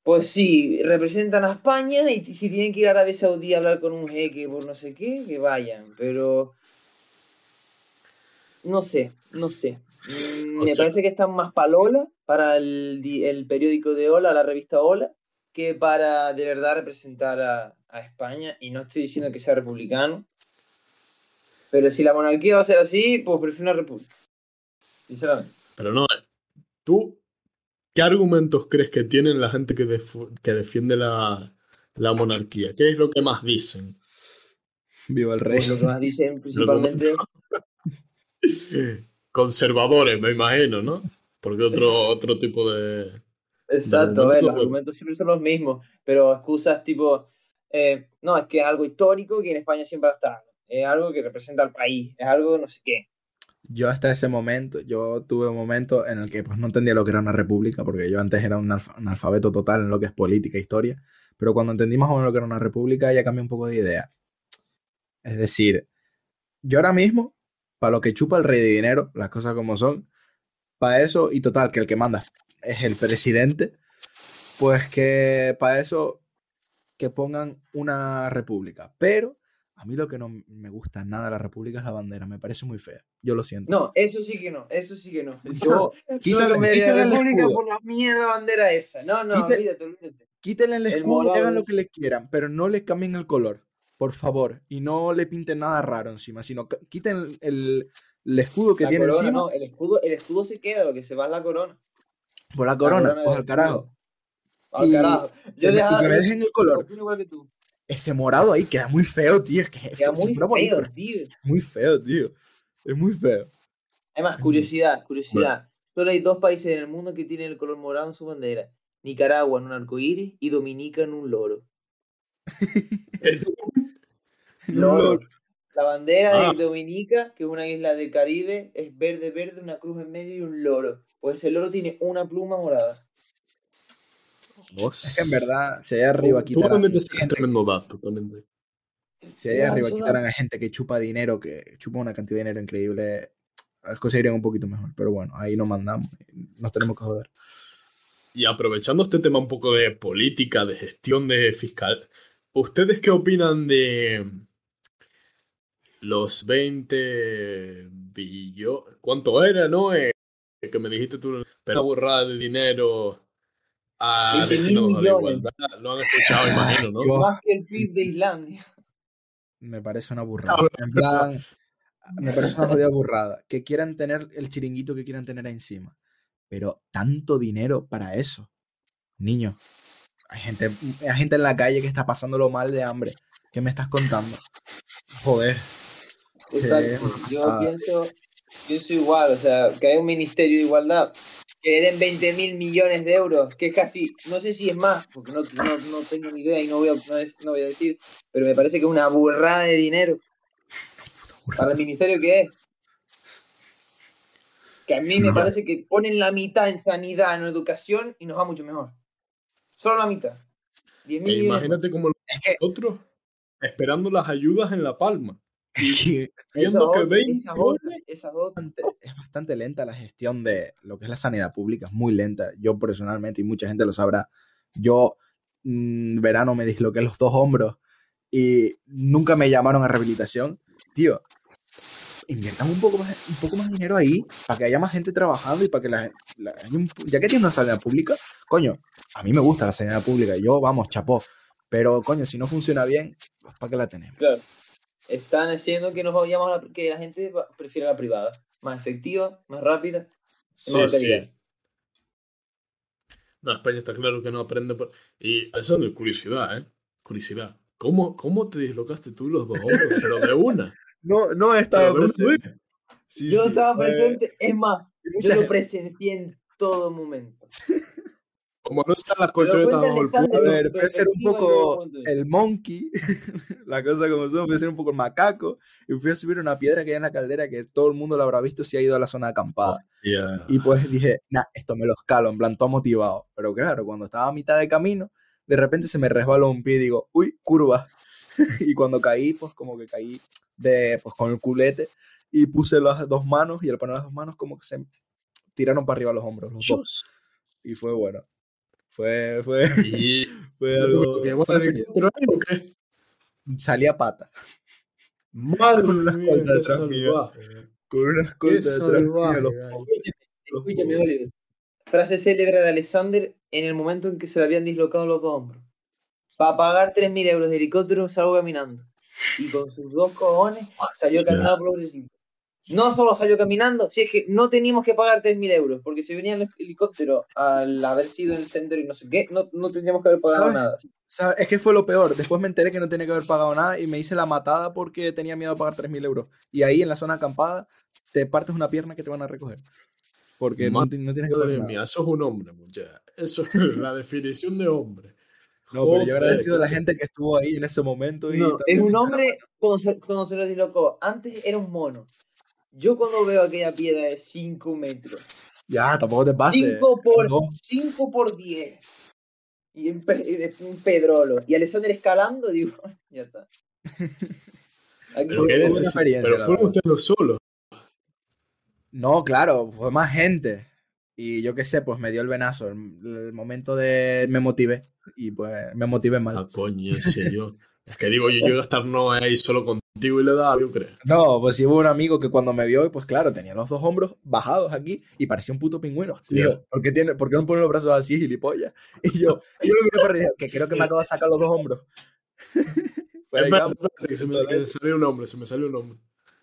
Speaker 2: pues sí, representan a España y si tienen que ir a Arabia Saudí a hablar con un jeque por no sé qué, que vayan, pero no sé, no sé. Mm, Me parece que están más para Lola, para el, di- el periódico de Ola, la revista Ola, que para de verdad representar a, a España. Y no estoy diciendo que sea republicano, pero si la monarquía va a ser así, pues prefiero una república. Sinceramente.
Speaker 1: Pero no, tú, ¿qué argumentos crees que tienen la gente que, defiende la, la monarquía? ¿Qué es lo que más dicen?
Speaker 3: Viva el rey.
Speaker 2: Pues lo que más dicen principalmente.
Speaker 1: Conservadores, me imagino, ¿no? Porque otro, otro tipo de...
Speaker 2: Exacto, a ver, los argumentos siempre son los mismos, pero excusas tipo, eh, no, es que es algo histórico que en España siempre ha estado, es algo que representa al país, es algo no sé qué.
Speaker 3: Yo hasta ese momento, yo tuve un momento en el que pues no entendía lo que era una república, porque yo antes era un alfa- analfabeto total en lo que es política e historia, pero cuando entendí más o menos lo que era una república ya cambié un poco de idea. Es decir, yo ahora mismo, para lo que chupa el rey de dinero, las cosas como son, para eso, y total, que el que manda es el presidente, pues que para eso que pongan una república. Pero a mí lo que no me gusta nada de la república es la bandera, me parece muy fea. Yo lo siento.
Speaker 2: No, eso sí que no, eso sí que no.
Speaker 3: Yo, quítale-
Speaker 2: cambiaría
Speaker 3: quítale
Speaker 2: la república
Speaker 3: escudo.
Speaker 2: por la mierda bandera esa. No, no,
Speaker 3: Quite-
Speaker 2: olvídate, olvídate.
Speaker 3: Quítenle el escudo y hagan lo que le quieran, pero no le cambien el color, por favor. Y no le pinten nada raro encima, sino quiten el, el escudo que
Speaker 2: La
Speaker 3: tiene
Speaker 2: corona,
Speaker 3: encima
Speaker 2: no, el escudo, el escudo se queda, lo que se va es la corona.
Speaker 3: por la corona,
Speaker 2: corona
Speaker 3: pues al carajo.
Speaker 2: Al
Speaker 3: Y-
Speaker 2: carajo. Yo
Speaker 3: me- y
Speaker 2: dejaba-
Speaker 3: que me dejen el color.
Speaker 2: igual que tú.
Speaker 3: Ese morado ahí queda muy feo, tío. Es que
Speaker 2: Queda muy
Speaker 3: bonito,
Speaker 2: feo, tío.
Speaker 3: es muy feo, tío. Es muy feo.
Speaker 2: Además, curiosidad, curiosidad. Solo hay dos países en el mundo que tienen el color morado en su bandera. Nicaragua en un arcoíris y Dominica en un loro. Loro. La bandera
Speaker 1: Ah.
Speaker 2: de Dominica, que es una isla del Caribe, es verde, verde, una cruz en medio y un loro. Pues el loro tiene una pluma morada.
Speaker 3: Es que en verdad, si allá arriba quitaran,
Speaker 1: tremendo dato, también. te-
Speaker 3: si allá arriba quitaran a gente que chupa dinero, que chupa una cantidad de dinero increíble, las cosas irían un poquito mejor. Pero bueno, ahí no mandamos. Nos tenemos que joder.
Speaker 1: Y aprovechando este tema un poco de política, de gestión de fiscal, ¿ustedes qué opinan de los 20 billones? ¿Cuánto era, no? Eh, que me dijiste tú, pero una burrada de dinero a
Speaker 2: 20.000
Speaker 1: destinados a la
Speaker 2: millones.
Speaker 1: igualdad. Lo han escuchado, imagino, ¿no?
Speaker 3: Yo-
Speaker 2: Más que el PIB de Islandia.
Speaker 3: Me parece una burrada. En plan, me parece una jodida burrada. Que quieran tener el chiringuito que quieran tener ahí encima. Pero tanto dinero para eso. Niño. Hay gente, hay gente en la calle que está pasándolo mal de hambre. ¿Qué me estás contando? Joder.
Speaker 2: Exacto. Yo pienso, pienso igual, o sea, que hay un ministerio de igualdad que le den 20 mil millones de euros, que es casi, no sé si es más, porque no, no, no tengo ni idea y no voy, a, no, es- no voy a decir, pero me parece que es una burrada de dinero para el ministerio que es. Que a mí me
Speaker 3: No.
Speaker 2: parece que ponen la mitad en sanidad, en educación y nos va mucho mejor. Solo la mitad. 10
Speaker 1: E
Speaker 2: mil millones.
Speaker 1: imagínate como
Speaker 3: Es que,
Speaker 1: nosotros esperando las ayudas en La Palma.
Speaker 3: Es que
Speaker 1: Viendo que
Speaker 2: otra,
Speaker 1: 20
Speaker 2: esa otra, esa otra.
Speaker 3: bastante, es bastante lenta la gestión de lo que es la sanidad pública, es muy lenta. Yo personalmente, y mucha gente lo sabrá, yo mm, verano me disloqué los dos hombros y nunca me llamaron a rehabilitación. Tío, inviertan un poco más, un poco más dinero ahí para que haya más gente trabajando y para que la, la- ya que tiene una sanidad pública, coño, a mí me gusta la sanidad pública, yo vamos, chapó. Pero coño, si no funciona bien, pues ¿para qué la tenemos?
Speaker 2: Claro. Están haciendo que nos vayamos a la- que la gente prefiera la privada. Más efectiva, más rápida.
Speaker 1: Sí, sí. No, España está claro que no aprende. por- Y eso es curiosidad, ¿eh? Curiosidad. ¿Cómo, ¿Cómo te dislocaste tú los dos hombros? Pero de una.
Speaker 3: No, no estaba presente. Sí,
Speaker 2: yo
Speaker 3: sí,
Speaker 2: estaba presente, es más, yo lo presencié en todo momento.
Speaker 1: Como no están las colchonetas bajo el puente.
Speaker 3: A ver, fue a ser un poco el monkey, la cosa como son, fui a ser un poco el macaco y fui a subir una piedra que hay en la caldera que todo el mundo lo habrá visto si ha ido a la zona de acampada.
Speaker 1: Ya.
Speaker 3: Y pues dije, nah, esto me lo escalo, en plan, todo motivado. Pero claro, cuando estaba a mitad de camino, de repente se me resbaló un pie y digo, uy, curva. y cuando caí, pues como que caí de, pues, con el culete y puse las dos manos y al poner las dos manos como que se tiraron para arriba los hombros, los dos. Y fue bueno. Fue, fue,
Speaker 1: ¿Y
Speaker 3: fue algo...
Speaker 1: tuve que llamar
Speaker 3: fue
Speaker 1: al
Speaker 3: una experiencia.
Speaker 1: helicóptero ahí o qué?
Speaker 3: Salí a pata,
Speaker 1: Madre
Speaker 3: Con una
Speaker 1: mía, qué
Speaker 3: detrás mío. con una
Speaker 1: Qué
Speaker 3: escolta detrás mío, los.
Speaker 2: Escúchame, Oliver. Frase célebre de Alexander en el momento en que se le habían dislocado los dos hombros. Para pagar 3.000 euros de helicóptero salgo caminando. Y con sus dos cojones salió
Speaker 1: Hostia.
Speaker 2: caminando progresito. No solo salió caminando, si es que no teníamos que pagar 3.000 euros, porque si venía el helicóptero al haber sido en el centro y no sé qué, no, no tendríamos que haber pagado
Speaker 3: ¿Sabes?
Speaker 2: nada.
Speaker 3: ¿Sabes? Es que fue lo peor. Después me enteré que no tenía que haber pagado nada y me hice la matada porque tenía miedo a pagar 3.000 euros. Y ahí en la zona acampada te partes una pierna que te van a recoger. Porque no,
Speaker 1: Madre
Speaker 3: no tienes que pagar
Speaker 1: Madre
Speaker 3: nada.
Speaker 1: mía, eso es un hombre, muchacha. Eso es la definición de hombre.
Speaker 3: No, pero yo agradecido a la gente que estuvo ahí en ese momento. Y
Speaker 2: No, es un hombre cuando se, cuando se lo dislocó. Antes era un mono. Yo cuando veo aquella piedra de 5 metros,
Speaker 3: Ya, tampoco te pases.
Speaker 2: 5 por,
Speaker 3: No.
Speaker 2: 5 por 10, y en, pe- en un pedrolo, y Alexander escalando, digo, ya está. Aquí
Speaker 1: Pero,
Speaker 3: Fue
Speaker 1: necesi-
Speaker 3: experiencia,
Speaker 1: pero fueron ustedes solos.
Speaker 3: No, claro, fue más gente. Y yo qué sé, pues me dio el venazo. El, el momento de. Me motivé. Y pues me motivé mal.
Speaker 1: Ah, coño, ese yo. Es que digo, yo llego a estar no ahí solo contigo y le da, yo creo.
Speaker 3: No, pues sí hubo un amigo que cuando me vio, pues claro, tenía los dos hombros bajados aquí y parecía un puto pingüino. Dijo, ¿por qué, tiene, ¿por qué no pone los brazos así, gilipollas? Y yo, y yo lo miré para que creo que me acabo de sacar los dos hombros. Cabrón.
Speaker 1: espérate, que se me, que salió un hombre, se me salió un hombre.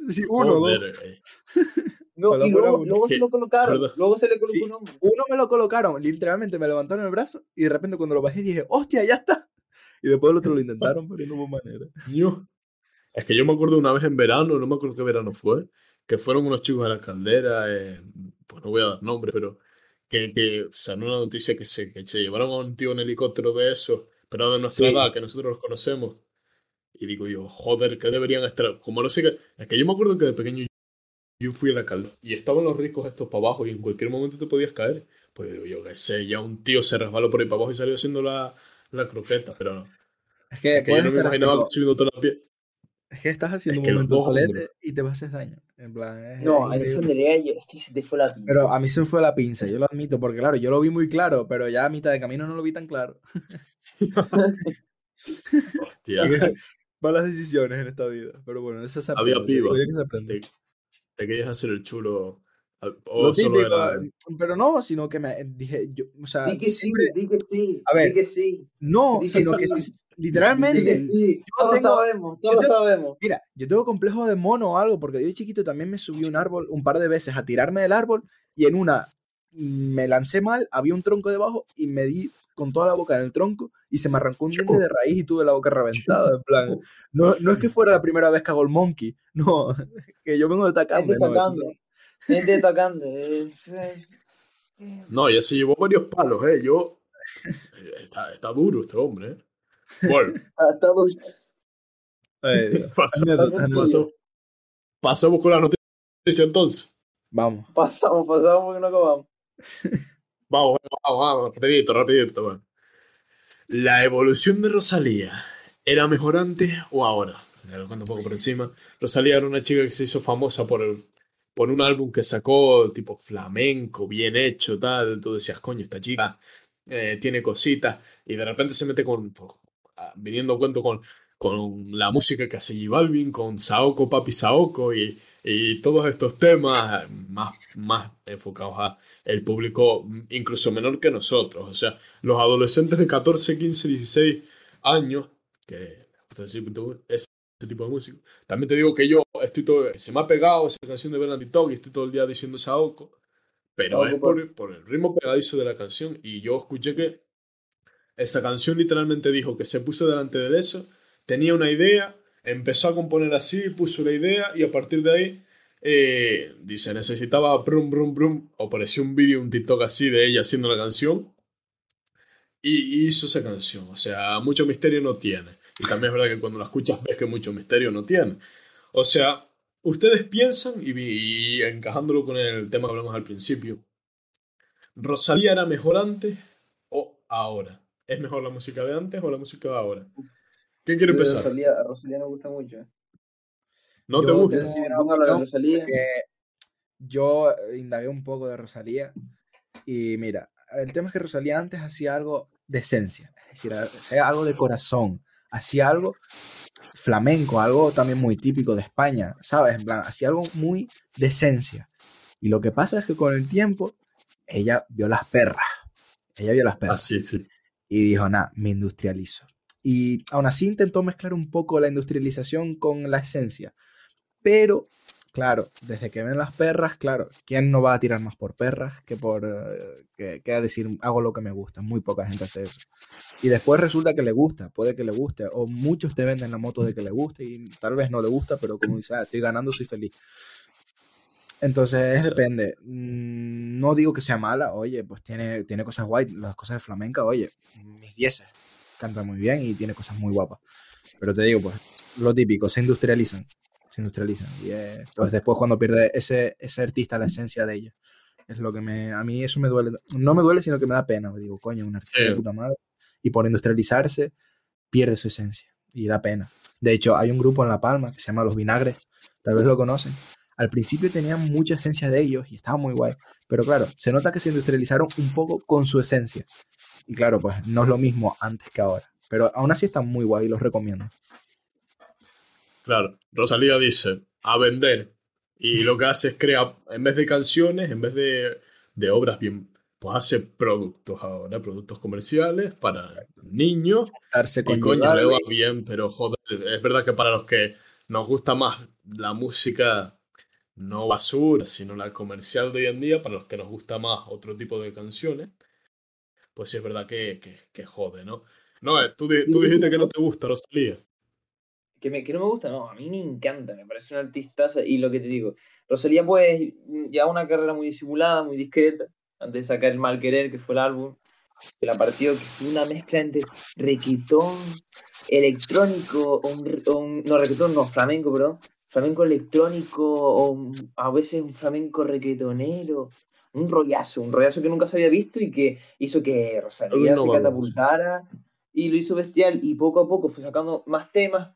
Speaker 3: Sí, uno, dos.
Speaker 1: Joder, eh.
Speaker 2: No, y luego, luego se lo colocaron, luego se le colocó
Speaker 3: Sí.
Speaker 2: un hombre.
Speaker 3: Uno me lo colocaron, literalmente me levantaron el brazo y de repente cuando lo bajé dije, hostia, ya está. Y después el otro lo intentaron, pero no hubo manera.
Speaker 1: Yo- Es que yo me acuerdo una vez en verano, no me acuerdo qué verano fue, que fueron unos chicos a la caldera, eh, pues no voy a dar nombre, pero que, que salió una noticia que se, que se llevaron a un tío en helicóptero de esos, pero de nuestra
Speaker 3: Sí.
Speaker 1: edad, que nosotros los conocemos. Y digo yo, joder, que deberían estar. Como no sé qué. Es que yo me acuerdo que de pequeño yo fui a la caldera y estaban los ricos estos para abajo y en cualquier momento te podías caer. Pues digo yo, qué sé, ya un tío se resbaló por ahí para abajo y salió haciendo la, la croqueta, pero no.
Speaker 3: Es que,
Speaker 1: Es que yo no me imaginaba
Speaker 3: haciendo-
Speaker 1: subiendo toda la piel.
Speaker 3: es que estás haciendo
Speaker 1: Es que
Speaker 3: un momento y te vas a hacer daño. En plan, es
Speaker 2: No, era yo, es que se te fue la pinza.
Speaker 3: Pero a mí se me fue la pinza, yo lo admito, porque claro, yo lo vi muy claro, pero ya a mitad de camino no lo vi tan claro.
Speaker 1: Hostia.
Speaker 3: Malas decisiones en esta vida, pero bueno, eso se
Speaker 1: Había
Speaker 3: aprende, digo
Speaker 1: piba.
Speaker 3: yo que se.
Speaker 1: Te, te querías hacer el chulo. O
Speaker 3: Lo
Speaker 1: solo
Speaker 3: típico,
Speaker 1: era.
Speaker 3: pero no, sino que me dije, yo, o sea,
Speaker 2: Di que sí, di que sí,
Speaker 3: A ver,
Speaker 2: di que sí.
Speaker 3: no,
Speaker 2: di
Speaker 3: sino
Speaker 2: sí.
Speaker 3: que
Speaker 2: que
Speaker 3: literalmente,
Speaker 2: sí. Todos
Speaker 3: tengo-
Speaker 2: lo sabemos, todos
Speaker 3: yo
Speaker 2: lo
Speaker 3: tengo-
Speaker 2: sabemos.
Speaker 3: mira, yo tengo complejo de mono o algo, porque yo de chiquito también me subí a un árbol un par de veces a tirarme del árbol y en una mm, me lancé mal, había un tronco debajo y me di con toda la boca en el tronco y se me arrancó un diente de raíz y tuve la boca reventada, en plan, no, no es que fuera la primera vez que hago el monkey, no, que yo vengo de Tacambe, no,
Speaker 2: Gente tocando. eh, eh.
Speaker 1: No, ya se llevó varios palos, ¿eh? Yo. eh, Está, está duro este hombre, ¿eh? Bueno,
Speaker 2: Ah,
Speaker 3: Ay, Dios.
Speaker 1: pasamos, con la noticia entonces.
Speaker 3: Vamos.
Speaker 2: Pasamos, pasamos porque no acabamos.
Speaker 1: Vamos, vamos, vamos, rapidito, rapidito. La evolución de Rosalía, ¿era mejor antes o ahora? Me lo cuento un poco por encima. Rosalía era una chica que se hizo famosa por, el- por un álbum que sacó, tipo flamenco, bien hecho, tal. Tú decías, coño, esta chica eh, tiene cositas. Y de repente se mete con, pues, ah, viniendo cuento con, con la música que hace J Balvin, con Saoko, Papi Saoko y, y todos estos temas más, más enfocados a el público incluso menor que nosotros. O sea, los adolescentes de 14, 15, 16 años, que ese ese tipo de música. También te digo que yo estoy todo, se me ha pegado esa canción de Bernard Talk y estoy todo el día diciendo Saoko, pero
Speaker 2: Saoko,
Speaker 1: es por, por el ritmo pegadizo de la canción y yo escuché que esa canción literalmente dijo que se puso delante de eso tenía una idea, empezó a componer así, puso la idea y a partir de ahí eh, dice, necesitaba brum brum brum, apareció un vídeo, un TikTok así de ella haciendo la canción y hizo esa canción. O sea, mucho misterio no tiene. Y también es verdad que cuando la escuchas ves que mucho misterio no tiene. O sea, ustedes piensan, y, y encajándolo con el tema que hablamos al principio, ¿Rosalía era mejor antes o ahora? ¿Es mejor la música de antes o la música de ahora? ¿Quién quiere empezar?
Speaker 2: Rosalía, a Rosalía me gusta mucho.
Speaker 1: ¿No te
Speaker 3: Yo
Speaker 1: gusta?
Speaker 3: tengo-
Speaker 2: Si hablar de Rosalía,
Speaker 3: yo indagué un poco de Rosalía y mira, el tema es que Rosalía antes hacía algo de esencia, es decir, hacía algo de corazón, hacía algo flamenco, algo también muy típico de España, ¿sabes? En plan, hacía algo muy de esencia. Y lo que pasa es que con el tiempo ella vio las perras, ella vio las perras
Speaker 1: sí, sí.
Speaker 3: y dijo, nada, me industrializo. Y aún así intentó mezclar un poco la industrialización con la esencia. Pero, claro, desde que ven las perras, claro, ¿quién no va a tirar más por perras que por eh, que, que a decir hago lo que me gusta? Muy poca gente hace eso. Y después resulta que le gusta, puede que le guste, o muchos te venden la moto de que le guste y tal vez no le gusta, pero como dice, "Ah, estoy ganando, soy feliz. Entonces, depende. Mm, No digo que sea mala, oye, pues tiene, tiene cosas guay, las cosas de flamenca, oye, mis dieces, canta muy bien y tiene cosas muy guapas. Pero te digo, pues, lo típico, se industrializan, se industrializan. Y eh, pues después cuando pierde ese, ese artista la esencia de ella, es lo que me, a mí eso me duele. No me duele, sino que me da pena. Digo, coño, un artista
Speaker 1: Sí.
Speaker 3: de puta madre. Y por industrializarse, pierde su esencia. Y da pena. De hecho, hay un grupo en La Palma que se llama Los Vinagres, tal vez lo conocen. Al principio tenían mucha esencia de ellos y estaba muy guay. Pero claro, se nota que se industrializaron un poco con su esencia. Y claro, pues no es lo mismo antes que ahora. Pero aún así están muy guay y los recomiendo.
Speaker 1: Claro. Rosalía dice, a vender. Y lo que hace es crear, en vez de canciones, en vez de, de obras bien, pues hace productos ahora, productos comerciales para niños.
Speaker 3: Darse con
Speaker 1: Y coño, le va bien, pero joder, es verdad que para los que nos gusta más la música no basura, sino la comercial de hoy en día, para los que nos gusta más otro tipo de canciones, pues sí es verdad que, que, que jode, ¿no? No, eh, tú, tú dijiste que no te gusta Rosalía.
Speaker 2: Que, me, que no me gusta, no, a mí me encanta, me parece una artistaza y lo que te digo, Rosalía pues ya una carrera muy disimulada, muy discreta, antes de sacar El Mal Querer, que fue el álbum, que la partió, que fue una mezcla entre requetón, electrónico, o un, o un- no, requetón, no, flamenco, perdón, flamenco electrónico, o un- a veces un flamenco requetonero, un rollazo, un rollazo que nunca se había visto y que hizo que Rosalía se catapultara y lo hizo bestial y poco a poco fue sacando más temas,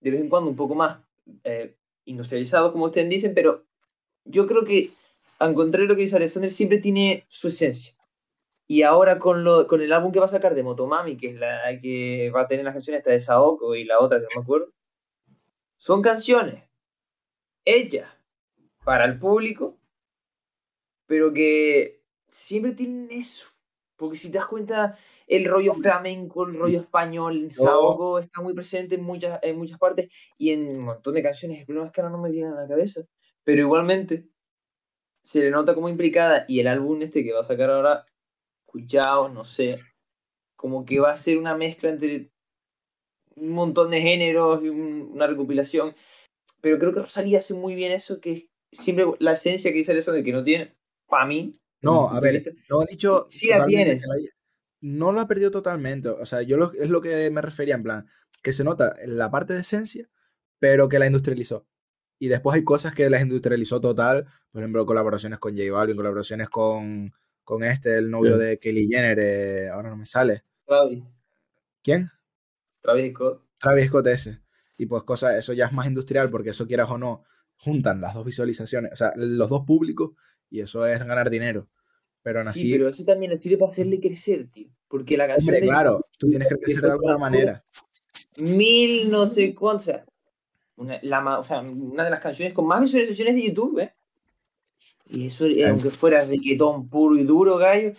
Speaker 2: de vez en cuando un poco más eh, industrializados, como ustedes dicen, pero yo creo que, al contrario que dice Alexander, siempre tiene su esencia. Y ahora con, lo, con el álbum que va a sacar de Motomami, que es la que va a tener las canciones esta de Saoko y la otra que no me acuerdo, son canciones hechas para el público, pero que siempre tienen eso. Porque si te das cuenta, el rollo flamenco, el rollo español, el Saoko está muy presente en muchas, en muchas partes y en un montón de canciones. El problema es que ahora no me viene a la cabeza. Pero igualmente, se le nota como implicada y el álbum este que va a sacar ahora, escuchado, no sé, como que va a ser una mezcla entre un montón de géneros y un- una recopilación. Pero creo que Rosalía hace muy bien eso, que siempre la esencia que dice Alessandro que no tiene, para mí.
Speaker 3: No, a ver, no he dicho.
Speaker 2: Sí la tiene.
Speaker 3: la No lo ha perdido totalmente. O sea, yo lo- es lo que me refería, en plan, que se nota la parte de esencia, pero que la industrializó. Y después hay cosas que las industrializó total. Por ejemplo, colaboraciones con J Balvin, colaboraciones con, con este, el novio
Speaker 1: Bien.
Speaker 3: de Kelly Jenner. eh, ahora no me sale.
Speaker 2: Travis,
Speaker 3: ¿Quién?
Speaker 2: Travis Scott.
Speaker 3: Travis Scott ese. Y pues cosas, eso ya es más industrial porque eso quieras o no, juntan las dos visualizaciones, o sea, los dos públicos y eso es ganar dinero. Pero aún así,
Speaker 2: Sí, pero eso también le sirve para hacerle crecer, tío. Porque la canción
Speaker 3: hombre,
Speaker 2: de-
Speaker 3: claro, tú tienes que crecer de alguna manera.
Speaker 2: mil no sé cuánto, o sea, una, la ma- o sea, una de las canciones con más visualizaciones de YouTube, ¿eh? Y eso, eh, aunque fuera reggaetón puro y duro, gallo,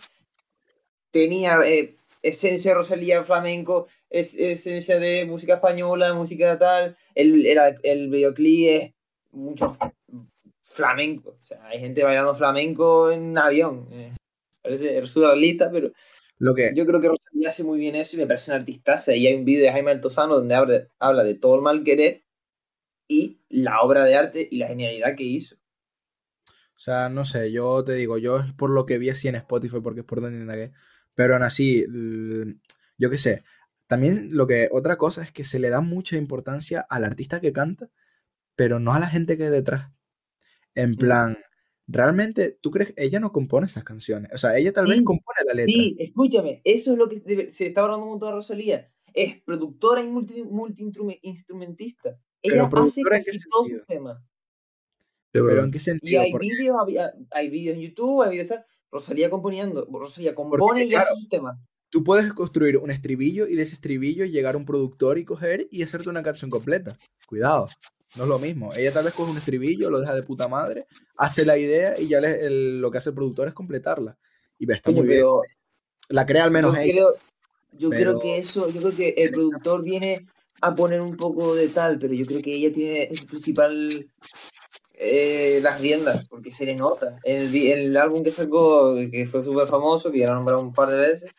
Speaker 2: tenía eh, esencia de Rosalía flamenco, es, esencia de música española, música tal, el, el, el videoclip es mucho flamenco, o sea, hay gente bailando flamenco en avión, eh, parece surrealista, pero
Speaker 3: Lo que,
Speaker 2: yo creo que Rosalía hace muy bien eso y me parece un artistaza. Y hay un vídeo de Jaime Altozano donde habla, habla de todo el mal querer y la obra de arte y la genialidad que hizo.
Speaker 3: O sea, no sé, yo te digo, yo es por lo que vi así en Spotify, porque es por donde indagué. Pero aún así, yo qué sé. También lo que, otra cosa es que se le da mucha importancia al artista que canta, pero no a la gente que hay detrás. En plan, realmente, ¿tú crees? Ella no compone esas canciones. O sea, ella tal vez compone la letra.
Speaker 2: Sí, escúchame, eso es lo que se está hablando un montón de Rosalía. Es productora y multi, multi-instrumentista.
Speaker 3: Pero
Speaker 2: Ella hace
Speaker 3: productora, ¿en qué
Speaker 2: casi todos
Speaker 3: sentido?
Speaker 2: sus temas.
Speaker 3: Pero
Speaker 1: verdad.
Speaker 3: ¿en qué
Speaker 2: Y
Speaker 3: sentido?
Speaker 2: hay vídeos, había- hay vídeos en YouTube, hay vídeos tal. Rosalía componiendo, Rosalía compone
Speaker 3: porque,
Speaker 2: y hace sus temas.
Speaker 3: tú puedes construir un estribillo y de ese estribillo llegar un productor y coger y hacerte una canción completa. Cuidado, no es lo mismo. Ella tal vez coge un estribillo, lo deja de puta madre, hace la idea y ya le- el- lo que hace el productor es completarla. Y ve, está muy bien. La crea al menos
Speaker 2: yo
Speaker 3: ella.
Speaker 2: creo, yo
Speaker 3: pero
Speaker 2: creo que eso, yo creo que el productor viene a poner un poco de tal, pero yo creo que ella tiene el principal eh, las riendas, porque se le nota. El, el álbum que sacó, que fue súper famoso, que ya lo un par de veces,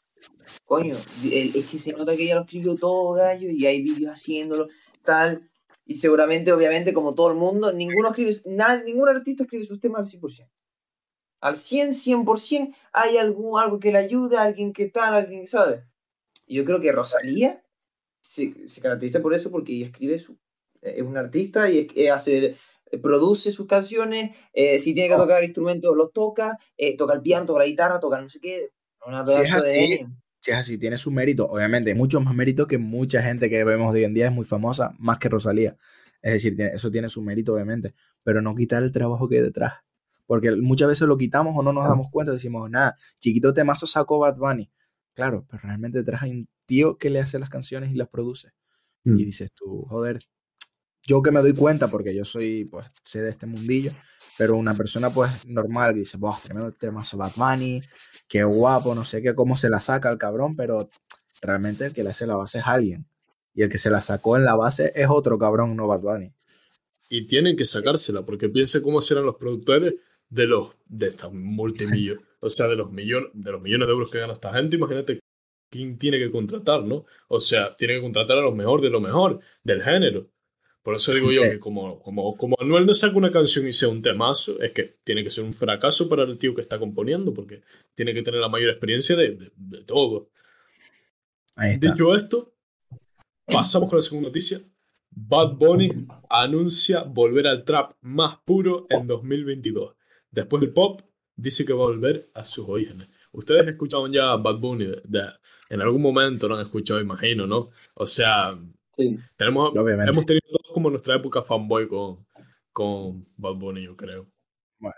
Speaker 2: coño, el- es que se nota que ella lo escribió todo, gallo, y hay vídeos haciéndolo, tal, y seguramente, obviamente, como todo el mundo, ninguno escribe, nada, ningún artista escribe sus temas al 100%. Al 100, 100% hay algún, algo que le ayude, alguien que tal, alguien que sabe. Y yo creo que Rosalía se, se caracteriza por eso, porque ella escribe su, es una artista y es- eh, hace, eh, produce sus canciones, eh, si tiene que
Speaker 3: No,
Speaker 2: tocar instrumentos los toca, eh, toca el piano, toca la guitarra, toca no sé qué, una
Speaker 3: si es
Speaker 2: pedazo de
Speaker 3: así. Si es así, tiene su mérito. Obviamente, mucho más mérito que mucha gente que vemos hoy en día es muy famosa, más que Rosalía. Es decir, tiene- eso tiene su mérito, obviamente, pero no quitar el trabajo que hay detrás. Porque muchas veces lo quitamos o no nos damos cuenta, decimos, nada, chiquito temazo sacó Bad Bunny. Claro, pero realmente detrás hay un tío que le hace las canciones y las produce. Y
Speaker 1: Mm.
Speaker 3: dices tú, joder, yo que me doy cuenta, porque yo soy, pues, sé de este mundillo, pero una persona, pues, normal, dice, wow, tremendo temazo Bad Bunny, qué guapo, no sé qué, cómo se la saca el cabrón, pero realmente el que le hace la base es alguien. Y el que se la sacó en la base es otro cabrón, no Bad Bunny.
Speaker 1: Y tienen que sacársela, porque piense cómo serán los productores de los de estas multimillones, o sea, de los millones, de los millones de euros que gana esta gente, imagínate quién tiene que contratar, ¿no? O sea, tiene que contratar a los mejor de lo mejor, del género. Por eso digo yo que como, como, como Anuel no saca una canción y sea un temazo, es que tiene que ser un fracaso para el tío que está componiendo, porque tiene que tener la mayor experiencia de, de- de todo.
Speaker 3: ahí está.
Speaker 1: Dicho esto, pasamos con la segunda noticia. Bad Bunny anuncia volver al trap más puro en 2022. Después del pop, dice que va a volver a sus orígenes. Ustedes escuchaban ya Bad Bunny, de- en algún momento lo han escuchado, imagino, ¿no? O sea,
Speaker 2: Sí.
Speaker 1: tenemos,
Speaker 3: Obviamente.
Speaker 1: hemos tenido todos como nuestra época fanboy con, con Bad Bunny, yo creo.
Speaker 3: Bueno.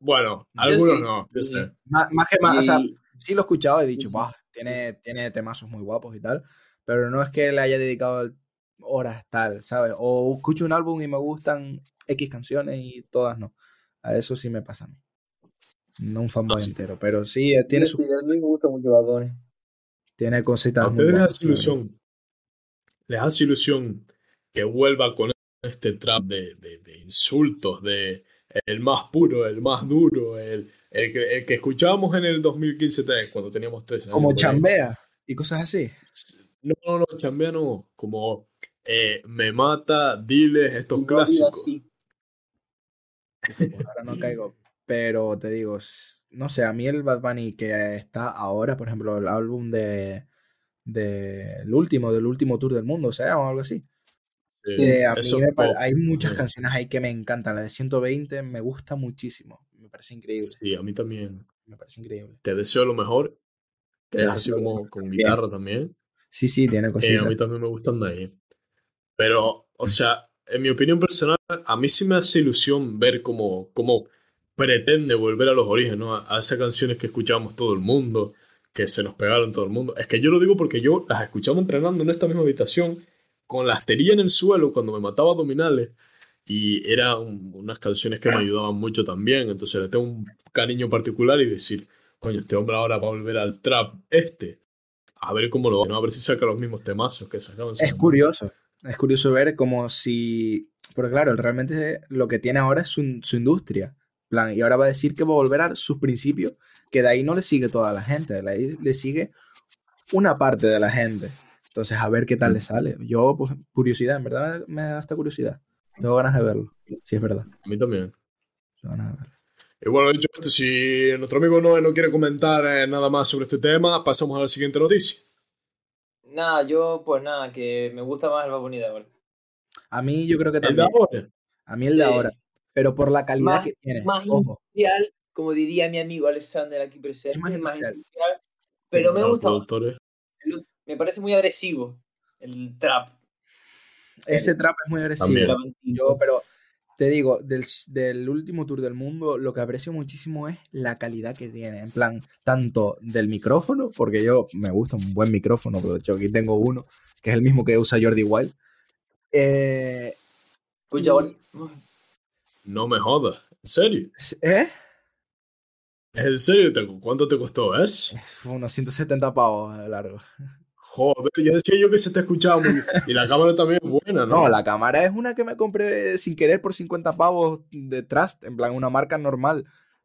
Speaker 1: Bueno, algunos
Speaker 2: sí.
Speaker 1: no, yo sé.
Speaker 3: Más, más que más, o sea,
Speaker 2: Y-
Speaker 3: sí lo he escuchado, he dicho. "Buah, tiene, tiene temazos muy guapos y tal, pero no es que le haya dedicado horas tal, ¿sabes? O escucho un álbum y me gustan X canciones y todas no. A eso sí me pasa a mí. No un fanboy
Speaker 1: Ah, sí.
Speaker 3: entero, pero sí eh, tiene, su,
Speaker 2: sí, a mí me gusta mucho Bad Bunny.
Speaker 3: tiene cositas
Speaker 1: A
Speaker 3: muy
Speaker 1: ustedes les
Speaker 3: guapas,
Speaker 1: hace
Speaker 3: la verdad.
Speaker 1: ilusión, les hace ilusión que vuelva con este trap de, de- de insultos, de el más puro, el más duro, el, el que, el que escuchábamos en el 2015 tres, cuando teníamos 13 años.
Speaker 3: Como chambea y cosas así.
Speaker 1: No, no, no, chambea no, como eh, me mata, diles, estos
Speaker 2: no
Speaker 1: clásicos.
Speaker 3: Pues ahora no caigo. Pero te digo, no sé, a mí el Bad Bunny que está ahora, por ejemplo, el álbum de, de el último, del último tour del mundo, o sea, o algo así.
Speaker 1: Sí,
Speaker 3: Eh, a mí me
Speaker 1: es
Speaker 3: pa-
Speaker 1: pop.
Speaker 3: hay muchas
Speaker 1: Sí.
Speaker 3: canciones ahí que me encantan. La de 120 me gusta muchísimo. Me parece increíble.
Speaker 1: Sí, a mí también.
Speaker 3: Me parece increíble.
Speaker 1: Te deseo lo mejor, que es así como con
Speaker 3: también.
Speaker 1: guitarra también.
Speaker 3: Sí, sí, tiene
Speaker 1: Eh, a
Speaker 3: cositas.
Speaker 1: mí también me gustan de ahí. Pero, o
Speaker 3: Mm.
Speaker 1: sea, en mi opinión personal, a mí sí me hace ilusión ver cómo, cómo pretende volver a los orígenes, ¿no? A, a esas canciones que escuchábamos todo el mundo, que se nos pegaron todo el mundo. Es que yo lo digo porque yo las escuchaba entrenando en esta misma habitación, con la astería en el suelo, cuando me mataba abdominales, y eran unas canciones que me ayudaban mucho también. Entonces le tengo un cariño particular y decir, coño, este hombre ahora va a volver al trap este. A ver cómo lo va, ¿no? A ver si saca los mismos temazos que sacaban.
Speaker 3: Es curioso. Es curioso ver como si. Porque claro, realmente lo que tiene ahora es su, su industria. Plan, y ahora va a decir que va a volver a sus principios, que de ahí no le sigue toda la gente. De ahí le sigue una parte de la gente. Entonces, a ver qué tal le sale. Yo, pues, curiosidad, en verdad me da esta curiosidad. Tengo ganas de verlo, si es verdad.
Speaker 1: A mí también.
Speaker 3: Tengo ganas de verlo.
Speaker 1: Y bueno, dicho esto, si nuestro amigo Noé no quiere comentar eh, nada más sobre este tema, pasamos a la siguiente noticia.
Speaker 2: Nada, yo, pues nada, que me gusta más el ahora.
Speaker 3: A mí yo creo que
Speaker 1: ¿El de
Speaker 3: también.
Speaker 1: ahora?
Speaker 3: A mí el de ahora. Pero por la calidad
Speaker 2: Más-
Speaker 3: que tiene.
Speaker 2: Más
Speaker 3: Ojo.
Speaker 2: industrial, como diría mi amigo Alexander aquí presente,
Speaker 3: Es más
Speaker 2: es más
Speaker 3: industrial.
Speaker 2: pero me gusta Me parece muy agresivo el trap.
Speaker 3: Ese trap es muy agresivo.
Speaker 1: También.
Speaker 3: Yo, pero te digo, del, del último tour del mundo, lo que aprecio muchísimo es la calidad que tiene. En plan, tanto del micrófono, porque yo me gusta un buen micrófono, pero de hecho aquí tengo uno, que es el mismo que usa Jordi Wild. Eh,
Speaker 2: Pues ya,
Speaker 1: No me jodas. ¿En serio?
Speaker 3: ¿Eh?
Speaker 1: ¿Es en serio? ¿Te- ¿Cuánto te costó eso?
Speaker 3: Fue unos 170 pavos a largo.
Speaker 1: Joder, yo decía yo que se te escuchaba muy bien. Y la cámara también es buena, ¿no?
Speaker 3: No, la cámara es una que me compré sin querer por 50 pavos de Trust, en plan, una marca normal.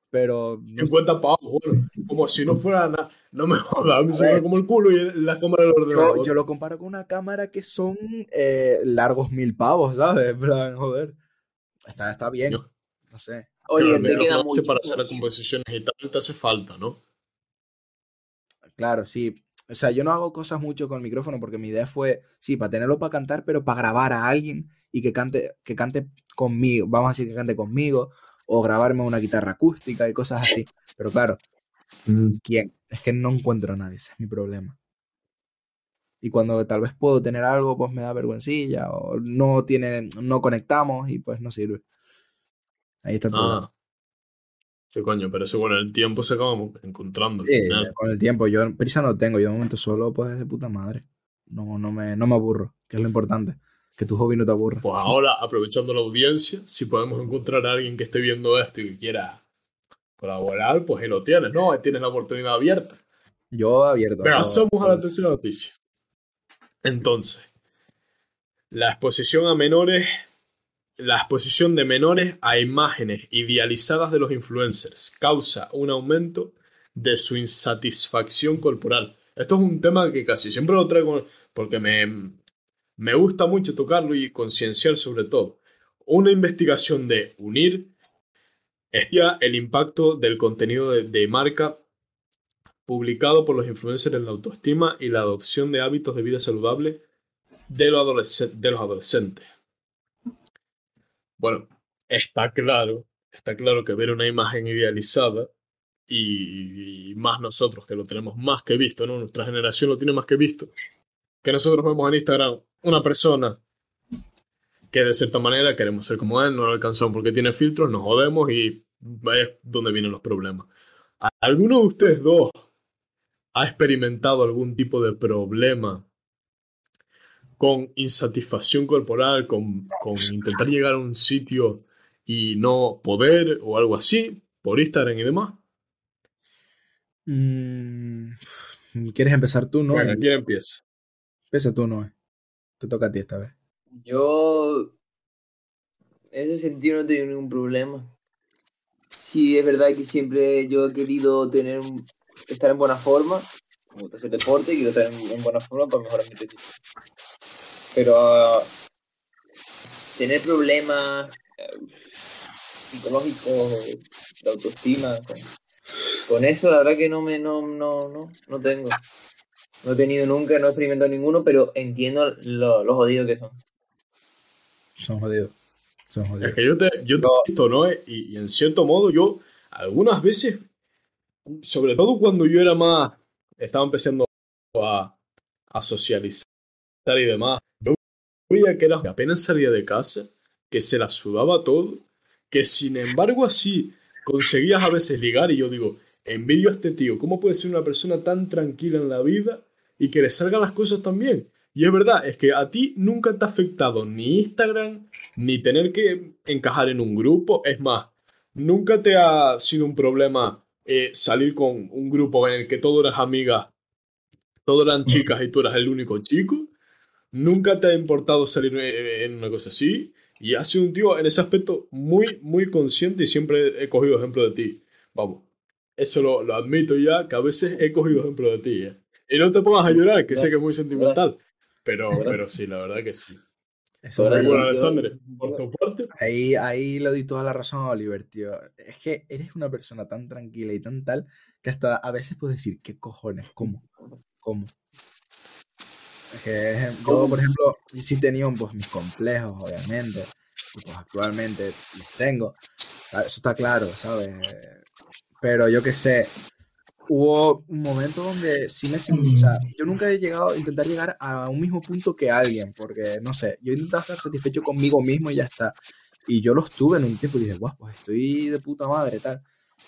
Speaker 3: Pero
Speaker 1: 50 pavos, bueno, como si no fuera nada. No me jodas, me ve como el culo y la cámara del ordenador.
Speaker 3: yo, yo lo comparo con una cámara que son eh, largos mil pavos, ¿sabes? En plan, joder. Está, está bien.
Speaker 1: Yo-
Speaker 3: No sé.
Speaker 2: Oye, te queda mucho.
Speaker 1: para hacer las composiciones y tal, te hace falta, ¿no?
Speaker 3: Claro, sí. O sea, yo no hago cosas mucho con el micrófono porque mi idea fue, sí, para tenerlo para cantar, pero para grabar a alguien y que cante, que cante conmigo, vamos a decir que cante conmigo, o grabarme una guitarra acústica y cosas así. Pero claro, ¿quién? Es que no encuentro a nadie, ese es mi problema. Y cuando tal vez puedo tener algo, pues me da vergüencilla, o no tiene, no conectamos y pues no sirve. Ahí está el problema.
Speaker 1: Ah. Sí, coño, pero eso con el tiempo se acaba encontrando.
Speaker 3: Sí, con el tiempo, yo prisa no tengo, yo de momento solo pues es de puta madre. No, no me, no me aburro, que es lo importante. Que tu hobby no te aburra.
Speaker 1: Pues ahora, aprovechando la audiencia, si podemos encontrar a alguien que esté viendo esto y que quiera colaborar, pues ahí lo tienes, ¿no? Ahí tienes la oportunidad abierta.
Speaker 3: Yo abierto.
Speaker 1: Venga,
Speaker 3: todo.
Speaker 1: pasamos a la tercera noticia. Entonces, la exposición a menores, la exposición de menores a imágenes idealizadas de los influencers causa un aumento de su insatisfacción corporal. Esto es un tema que casi siempre lo traigo porque me, me gusta mucho tocarlo y concienciar sobre todo. Una investigación de UNIR estudia el impacto del contenido de, de marca publicado por los influencers en la autoestima y la adopción de hábitos de vida saludable de, los adolescentes. Bueno, está claro, está claro que ver una imagen idealizada y, más nosotros que lo tenemos más que visto, ¿no? Nuestra generación lo tiene más que visto. Que nosotros vemos en Instagram una persona que de cierta manera queremos ser como él, no lo alcanzamos porque tiene filtros, nos jodemos y vaya donde vienen los problemas. ¿Alguno de ustedes dos ha experimentado algún tipo de problema con insatisfacción corporal, con, con intentar llegar a un sitio y no poder o algo así por Instagram y demás?
Speaker 3: Mm, ¿Quieres empezar tú, no?
Speaker 1: Venga, ¿quién empieza?
Speaker 3: Empieza tú, no. Te toca a ti esta vez.
Speaker 2: Yo, en ese sentido, no he tenido ningún problema. Sí, es verdad que siempre yo he querido tener un- estar en buena forma, me gusta hacer deporte y quiero estar en, en buena forma para mejorar mi físico. Pero ah, tener problemas eh, psicológicos, de autoestima, con, con eso la verdad que no me no, no, no, no tengo. No he tenido nunca, no he experimentado ninguno, pero entiendo lo, lo jodidos que son.
Speaker 3: Son jodidos. Son
Speaker 1: Es
Speaker 3: jodidos.
Speaker 1: que yo te, yo te he visto, ¿no? Y, y en cierto modo yo, algunas veces, sobre todo cuando yo era más, estaba empezando a, a socializar y demás, yo veía que que apenas salía de casa, que se la sudaba todo, que sin embargo así conseguías a veces ligar y yo digo, envidio a este tío, ¿cómo puede ser una persona tan tranquila en la vida y que le salgan las cosas tan bien? Y es verdad, es que a ti nunca te ha afectado ni Instagram, ni tener que encajar en un grupo. Es más, nunca te ha sido un problema eh, salir con un grupo en el que todos eras amigas, todos eran chicas y tú eras el único chico. Nunca te ha importado salir eh, en una cosa así. Y has sido un tío en ese aspecto muy, muy consciente y siempre he cogido ejemplo de ti. Vamos, eso lo, lo admito ya, que a veces he cogido ejemplo de ti. ¿eh? Y no te pongas a llorar, que sé que es muy sentimental. Pero, pero sí, la verdad que sí.
Speaker 3: Eso
Speaker 2: Ahora
Speaker 3: es
Speaker 1: Y bueno,
Speaker 2: yo-
Speaker 1: Alexandre, por tu parte,
Speaker 3: Ahí, ahí le doy toda la razón a Oliver, tío. Es que eres una persona tan tranquila y tan tal que hasta a veces puedes decir, ¿qué cojones? ¿Cómo? ¿Cómo? Es que yo, por ejemplo, sí tenía pues, mis complejos, obviamente. Y pues actualmente los tengo. Ah, Eso está claro, ¿sabes? Pero yo qué sé, hubo un momento donde sí me sentí, o sea, yo nunca he llegado a intentar llegar a un mismo punto que alguien, porque no sé, yo intentaba estar satisfecho conmigo mismo y ya está. Y yo lo estuve en un tiempo y dije, guau, pues estoy de puta madre, tal.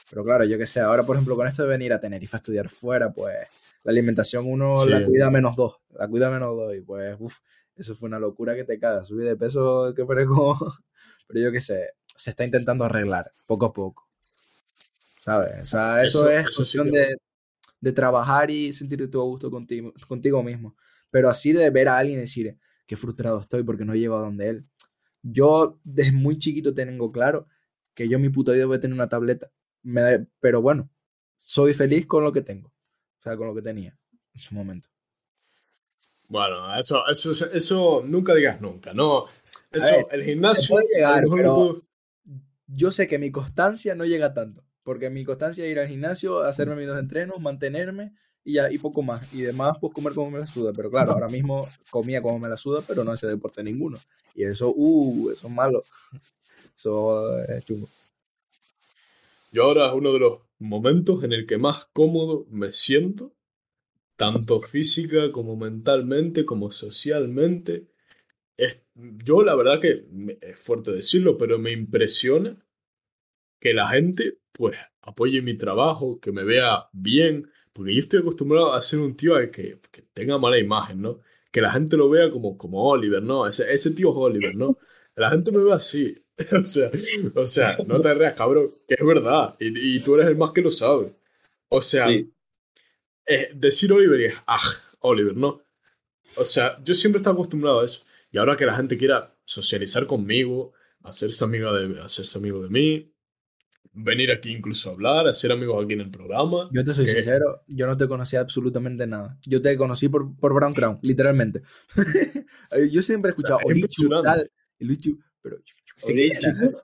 Speaker 3: Pero claro, yo qué sé, ahora por ejemplo con esto de venir a Tenerife a estudiar fuera, pues la alimentación uno
Speaker 1: Sí.
Speaker 3: la cuida menos dos, la cuida menos dos y pues, uff, eso fue una locura que te cagas, subí de peso que parezco, pero yo qué sé, se está intentando arreglar poco a poco, ¿sabes? O sea, eso,
Speaker 1: Eso-
Speaker 3: es
Speaker 1: eso sí
Speaker 3: cuestión
Speaker 1: que-
Speaker 3: de, de trabajar y sentirte todo a gusto contigo, contigo mismo, pero así de ver a alguien y decir, qué frustrado estoy porque no he llegado a donde él. Yo desde muy chiquito tengo claro que yo mi puta vida voy a tener una tableta, me da- pero bueno, soy feliz con lo que tengo, o sea, con lo que tenía en su momento.
Speaker 1: bueno, eso, eso, eso nunca digas nunca, ¿no? Eso,
Speaker 3: ver,
Speaker 1: el gimnasio,
Speaker 3: llegar, pero yo sé que mi constancia no llega tanto, porque mi constancia es ir al gimnasio, hacerme mis dos entrenos, mantenerme y ya, y poco más. Y demás, pues comer como me la suda. Pero claro, ahora mismo comía como me la suda, pero no hace deporte ninguno. Y eso, uh, eso es malo. Eso es chungo.
Speaker 1: Yo ahora es uno de los momentos en el que más cómodo me siento, tanto física como mentalmente, como socialmente. Es, yo la verdad que es fuerte decirlo, pero me impresiona que la gente pues apoye mi trabajo, que me vea bien, porque yo estoy acostumbrado a ser un tío al que, que tenga mala imagen, ¿no? Que la gente lo vea como, como Oliver, ¿no? Ese, ese tío es Oliver, ¿no? La gente me ve así. O sea, o sea, no te rías, cabrón, que es verdad. Y, y tú eres el más que lo sabe. O sea,
Speaker 2: Sí.
Speaker 1: eh, decir Oliver es, ah, Oliver, ¿no? O sea, yo siempre he estado acostumbrado a eso. Y ahora que la gente quiera socializar conmigo, hacerse amiga de, hacerse amigo de mí, venir aquí incluso a hablar, hacer amigos aquí en el programa.
Speaker 3: Yo te soy
Speaker 1: que-
Speaker 3: sincero, yo no te conocía absolutamente nada. Yo te conocí por, por Brown Crown, literalmente. yo siempre he escuchado
Speaker 1: es
Speaker 3: Olichu,
Speaker 1: impresionante.
Speaker 3: tal, Olichu, pero yo, yo qué sé quién
Speaker 2: Olichu.
Speaker 3: era.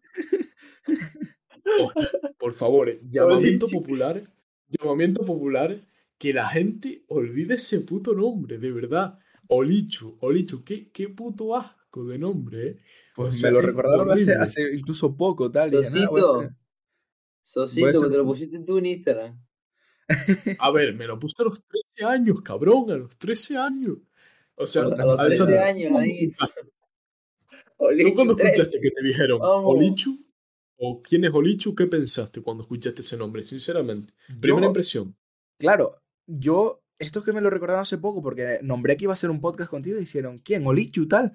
Speaker 1: Oh, por favor, eh, llamamiento
Speaker 2: Olichu.
Speaker 1: popular, llamamiento popular, que la gente olvide ese puto nombre, de verdad. Olichu, Olichu, qué, qué puto asco de nombre, ¿eh?
Speaker 3: Pues
Speaker 1: O sea,
Speaker 3: me lo recordaron hace, incluso poco, tal. y dije, "Nada, voy a
Speaker 2: Sosito. que
Speaker 3: hacer-
Speaker 2: te lo pusiste tú en Instagram.
Speaker 1: A ver, me lo puse a los 13 años, cabrón, a los 13 años. O sea,
Speaker 2: A los- a los
Speaker 1: Alessandro,
Speaker 2: 13 años ahí.
Speaker 1: ¿tú cuando
Speaker 2: 13.
Speaker 1: escuchaste que te dijeron
Speaker 2: Vamos.
Speaker 1: Olichu? ¿O quién es Olichu? ¿Qué pensaste cuando escuchaste ese nombre? Sinceramente. Primera
Speaker 3: Yo-
Speaker 1: impresión.
Speaker 3: Claro, yo, esto es que me lo recordaron hace poco, porque nombré que iba a hacer un podcast contigo y dijeron, ¿quién? Olichu tal.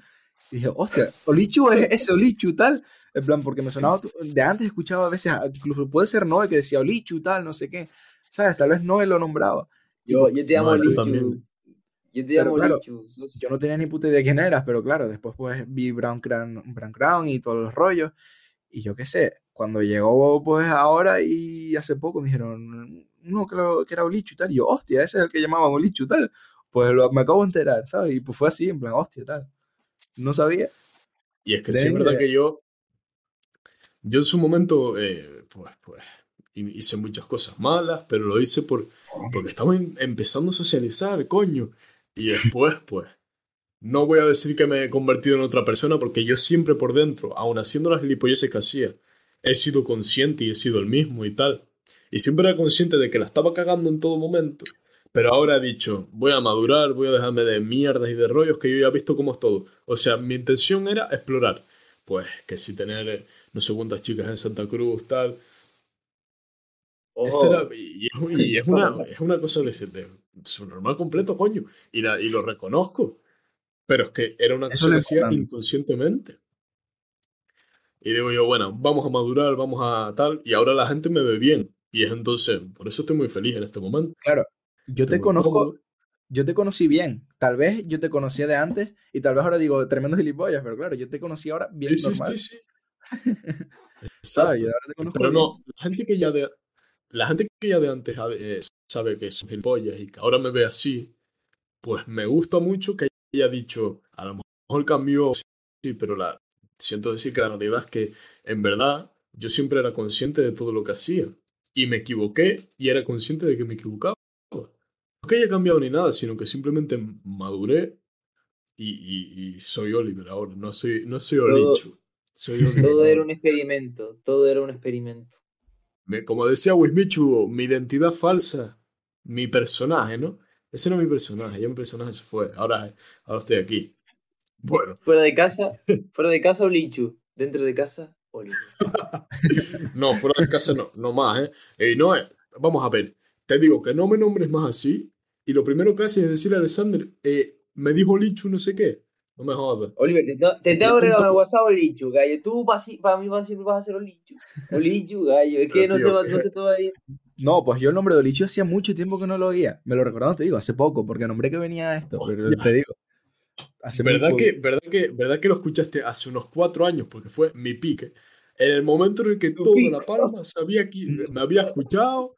Speaker 3: Y dije, hostia, Olichu es ese Olichu tal. En plan, porque me sonaba, de antes escuchaba a veces, incluso puede ser Noé que decía Olichu tal, no sé qué. ¿Sabes? Tal vez Noé lo nombraba.
Speaker 2: Yo, yo te llamo
Speaker 1: No,
Speaker 2: Olichu. Yo te llamo
Speaker 3: claro,
Speaker 2: Olichu.
Speaker 3: Yo no tenía ni puta idea de quién eras, pero claro, después pues vi Brown Crown, Brown Crown y todos los rollos. Y yo qué sé, cuando llegó pues ahora y hace poco me dijeron, no, que, lo- que era Olichu tal. Y yo, hostia, ese es el que llamaban Olichu tal. Pues lo- me acabo de enterar, ¿sabes? Y pues fue así, en plan, hostia, tal. No sabía.
Speaker 1: Y es que sí es verdad
Speaker 3: de-
Speaker 1: que yo, yo en su momento, eh, pues, pues, hi- hice muchas cosas malas, pero lo hice por, porque estaba em- empezando a socializar, coño. Y después, pues, no voy a decir que me he convertido en otra persona, porque yo siempre por dentro, aun haciendo las gilipolleces que hacía, he sido consciente y he sido el mismo y tal. Y siempre era consciente de que la estaba cagando en todo momento. Pero ahora he dicho, voy a madurar, voy a dejarme de mierdas y de rollos que yo ya he visto cómo es todo. O sea, mi intención era explorar. Pues que si tener no sé cuántas chicas en Santa Cruz, tal. Eso era- y, es, una, es una cosa de, de su normal completo, coño. Y, la, y lo reconozco. Pero es que era una cosa que hacía inconscientemente. Y digo yo, bueno, vamos a madurar, vamos a tal. Y ahora la gente me ve bien. Y es entonces, por eso estoy muy feliz en este momento.
Speaker 3: Claro, yo te conozco, yo te conocí bien. Tal vez yo te conocía de antes y tal vez ahora digo tremendo gilipollas, pero claro, yo te conocí ahora bien
Speaker 1: Sí, sí,
Speaker 3: normal.
Speaker 1: sí, sí.
Speaker 3: ¿sabes?
Speaker 1: Exacto.
Speaker 3: Ahora te conozco
Speaker 1: Pero
Speaker 3: bien.
Speaker 1: no, la gente que ya de, la gente que ya de antes eh, sabe que soy gilipollas y que ahora me ve así, pues me gusta mucho que haya dicho, a lo mejor cambió, sí, pero la, siento decir que la realidad es que en verdad yo siempre era consciente de todo lo que hacía y me equivoqué y era consciente de que me equivocaba. Que haya cambiado ni nada, sino que simplemente maduré y, y- y soy Oliver ahora, no soy, no soy Olichu. Soy Oliver
Speaker 2: Todo
Speaker 1: ahora.
Speaker 2: era un experimento, todo era un experimento.
Speaker 1: Me- como decía Wismichu, mi identidad falsa, mi personaje, ¿no? Ese no es mi personaje, ya mi personaje se fue, ahora, ahora estoy aquí. Bueno,
Speaker 2: Fuera de casa, fuera de casa Olichu, dentro de casa Oliver.
Speaker 1: no, fuera de casa no, no más, ¿eh? Ey, no, eh, vamos a ver, te digo que no me nombres más así, y lo primero que haces es decirle a Alexander, eh, me dijo Lichu no sé qué, no me jodas.
Speaker 2: Oliver, te, te- te tengo agregado en el WhatsApp Olichu, gallo. Tú para mí vas- siempre vas a ser Olichu. Olichu, gallo. Es que no,
Speaker 1: tío,
Speaker 2: se no se todavía.
Speaker 3: No, pues yo el nombre de Olicho hacía mucho tiempo que no lo oía. Me lo recordaba, te digo, hace poco, porque nombré que venía esto, pero
Speaker 1: Ya.
Speaker 3: te digo. Hace
Speaker 1: ¿Verdad
Speaker 3: poco.
Speaker 1: que, verdad, que, ¿Verdad que lo escuchaste hace unos cuatro años? Porque fue mi pique. En el momento en el que toda
Speaker 2: pique.
Speaker 1: La Palma sabía quién, me había escuchado,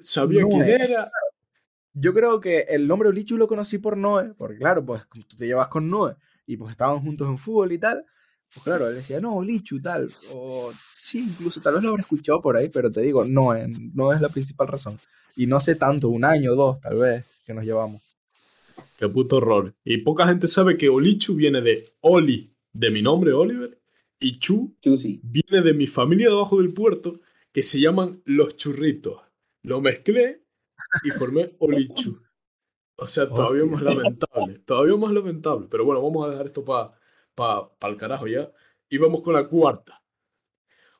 Speaker 1: sabía
Speaker 3: No,
Speaker 1: quién
Speaker 3: eh.
Speaker 1: era.
Speaker 3: Yo creo que el nombre Olichu lo conocí por Noé, porque claro, pues como tú te llevas con Noé y pues estaban juntos en fútbol y tal, pues claro, él decía, no, Olichu, tal, o sí, incluso tal vez lo habré escuchado por ahí, pero te digo, Noé, no es la principal razón. Y no sé tanto, un año o dos, tal vez, que nos llevamos.
Speaker 1: Qué puto horror. Y poca gente sabe que Olichu viene de Oli, de mi nombre, Oliver, y Chu
Speaker 2: Chusi.
Speaker 1: viene de mi familia de abajo del puerto, que se llaman Los Churritos. Lo mezclé y formé Olichu. O sea, todavía
Speaker 3: Hostia.
Speaker 1: más lamentable. Todavía más lamentable. Pero bueno, vamos a dejar esto para pa, pa el carajo ya. Y vamos con la cuarta.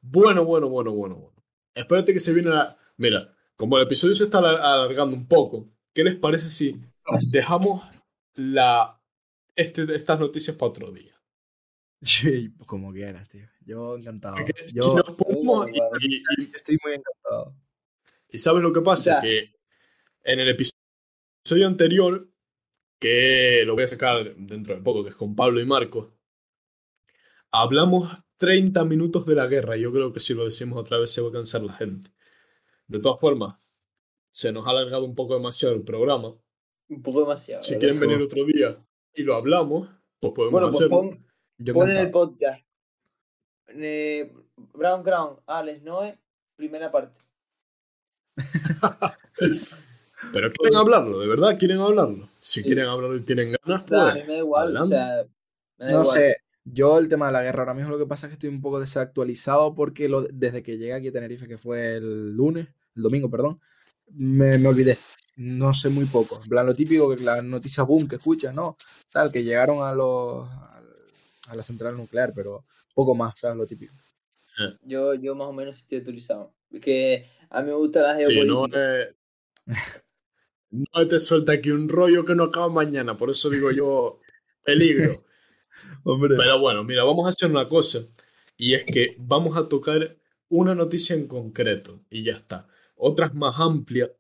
Speaker 1: Bueno, bueno, bueno, bueno, bueno. Espérate que se viene la... Mira, como el episodio se está alar- alargando un poco, ¿qué les parece si dejamos la, este, estas noticias para otro día?
Speaker 3: Sí, como quieras, tío. Yo encantado.
Speaker 1: Porque
Speaker 3: Yo
Speaker 1: si nos ponemos y- y- y
Speaker 3: estoy muy encantado.
Speaker 1: ¿Y sabes lo que pasa?
Speaker 2: Ya.
Speaker 1: Que en el episodio anterior, que lo voy a sacar dentro de poco, que es con Pablo y Marco, hablamos 30 minutos de la guerra. Yo creo que si lo decimos otra vez se va a cansar la gente. De todas formas, se nos ha alargado un poco demasiado el programa.
Speaker 2: Un poco demasiado.
Speaker 1: Si quieren venir otro día y lo hablamos, pues podemos
Speaker 2: Bueno, pues
Speaker 1: hacerlo.
Speaker 2: pon,
Speaker 3: Yo
Speaker 2: pon en el podcast. Eh, Brown Crown, Alex Noé, primera parte.
Speaker 1: Pero quieren hablarlo, de verdad quieren hablarlo. Si
Speaker 2: Sí.
Speaker 1: quieren hablarlo y tienen ganas,
Speaker 2: O sea, a mí
Speaker 1: pues.
Speaker 2: me da igual. O sea, me da
Speaker 3: No
Speaker 2: igual.
Speaker 3: sé, yo el tema de la guerra ahora mismo lo que pasa es que estoy un poco desactualizado porque lo, desde que llegué aquí a Tenerife, que fue el lunes, el domingo, perdón, me, me olvidé. No sé muy poco. En plan, lo típico que las noticias boom que escuchas, ¿no? Tal, que llegaron a los a la central nuclear, pero poco más, ¿sabes? Lo típico.
Speaker 2: Yo, yo más o menos estoy actualizado. Porque a mí me gusta la
Speaker 1: Sí, no,
Speaker 2: geopolítica.
Speaker 1: eh, no te suelta aquí un rollo que no acaba mañana, por eso digo yo, peligro.
Speaker 3: Hombre.
Speaker 1: Pero bueno, mira, vamos a hacer una cosa, y es que vamos a tocar una noticia en concreto, y ya está. Otras más amplias,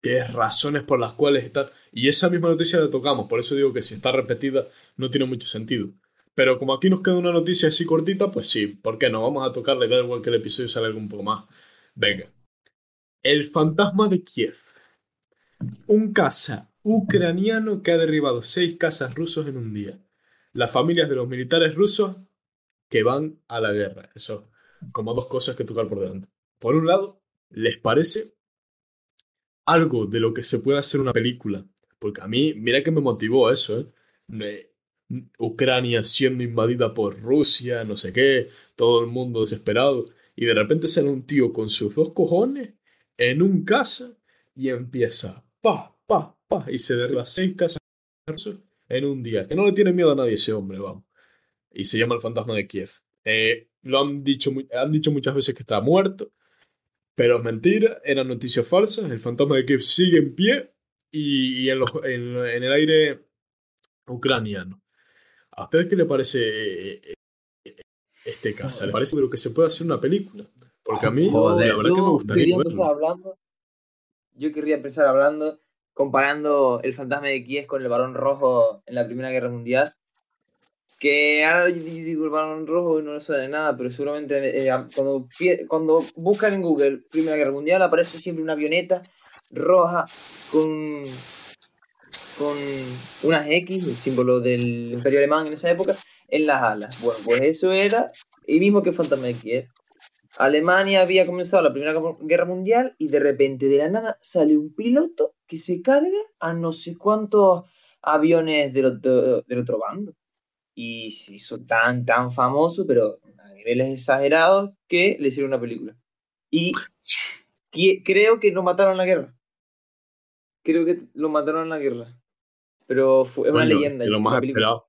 Speaker 1: que es razones por las cuales está... Y esa misma noticia la tocamos, por eso digo que si está repetida no tiene mucho sentido. Pero como aquí nos queda una noticia así cortita, pues sí, ¿por qué no? Vamos a tocarle, da igual que el episodio salga un poco más. Venga. El fantasma de Kiev. Un caza ucraniano que ha derribado seis cazas rusos en un día. Las familias de los militares rusos que van a la guerra. Eso, como dos cosas que tocar por delante. Por un lado, ¿les parece algo de lo que se puede hacer una película? Porque a mí, mira que me motivó eso, ¿eh? Ucrania siendo invadida por Rusia, no sé qué, todo el mundo desesperado. Y de repente sale un tío con sus dos cojones en un casa y empieza pa, pa, pa, y se derriba seis casas en un día. Que no le tiene miedo a nadie ese hombre, vamos. Y se llama el fantasma de Kiev. Eh, lo han dicho, han dicho muchas veces que está muerto, pero es mentira, eran noticias falsas. El fantasma de Kiev sigue en pie y, y en, los- en- en el aire ucraniano. ¿A ustedes qué le parece eh, eh, este caso? ¿Le parece que se puede hacer una película? Porque a mí,
Speaker 3: Joder,
Speaker 1: la verdad que me gustaría verlo.
Speaker 2: hablando. Yo querría empezar hablando comparando el fantasma de Kiev con el varón rojo en la Primera Guerra Mundial. Que ahora yo digo el varón rojo y no le suena de nada, pero seguramente eh, cuando, cuando buscan en Google Primera Guerra Mundial aparece siempre una avioneta roja con, con unas X, el símbolo del Imperio Alemán en esa época, en las alas. Bueno, pues eso era el mismo que Phantom X. ¿eh? Alemania había comenzado la Primera Guerra Mundial y de repente de la nada sale un piloto que se carga a no sé cuántos aviones del otro, del otro bando. Y se hizo tan, tan famoso, pero a niveles exagerados, que le hicieron una película. Y creo que lo mataron en la guerra. Creo que lo mataron en la guerra. Pero fue, es una leyenda.
Speaker 1: Lo más esperado.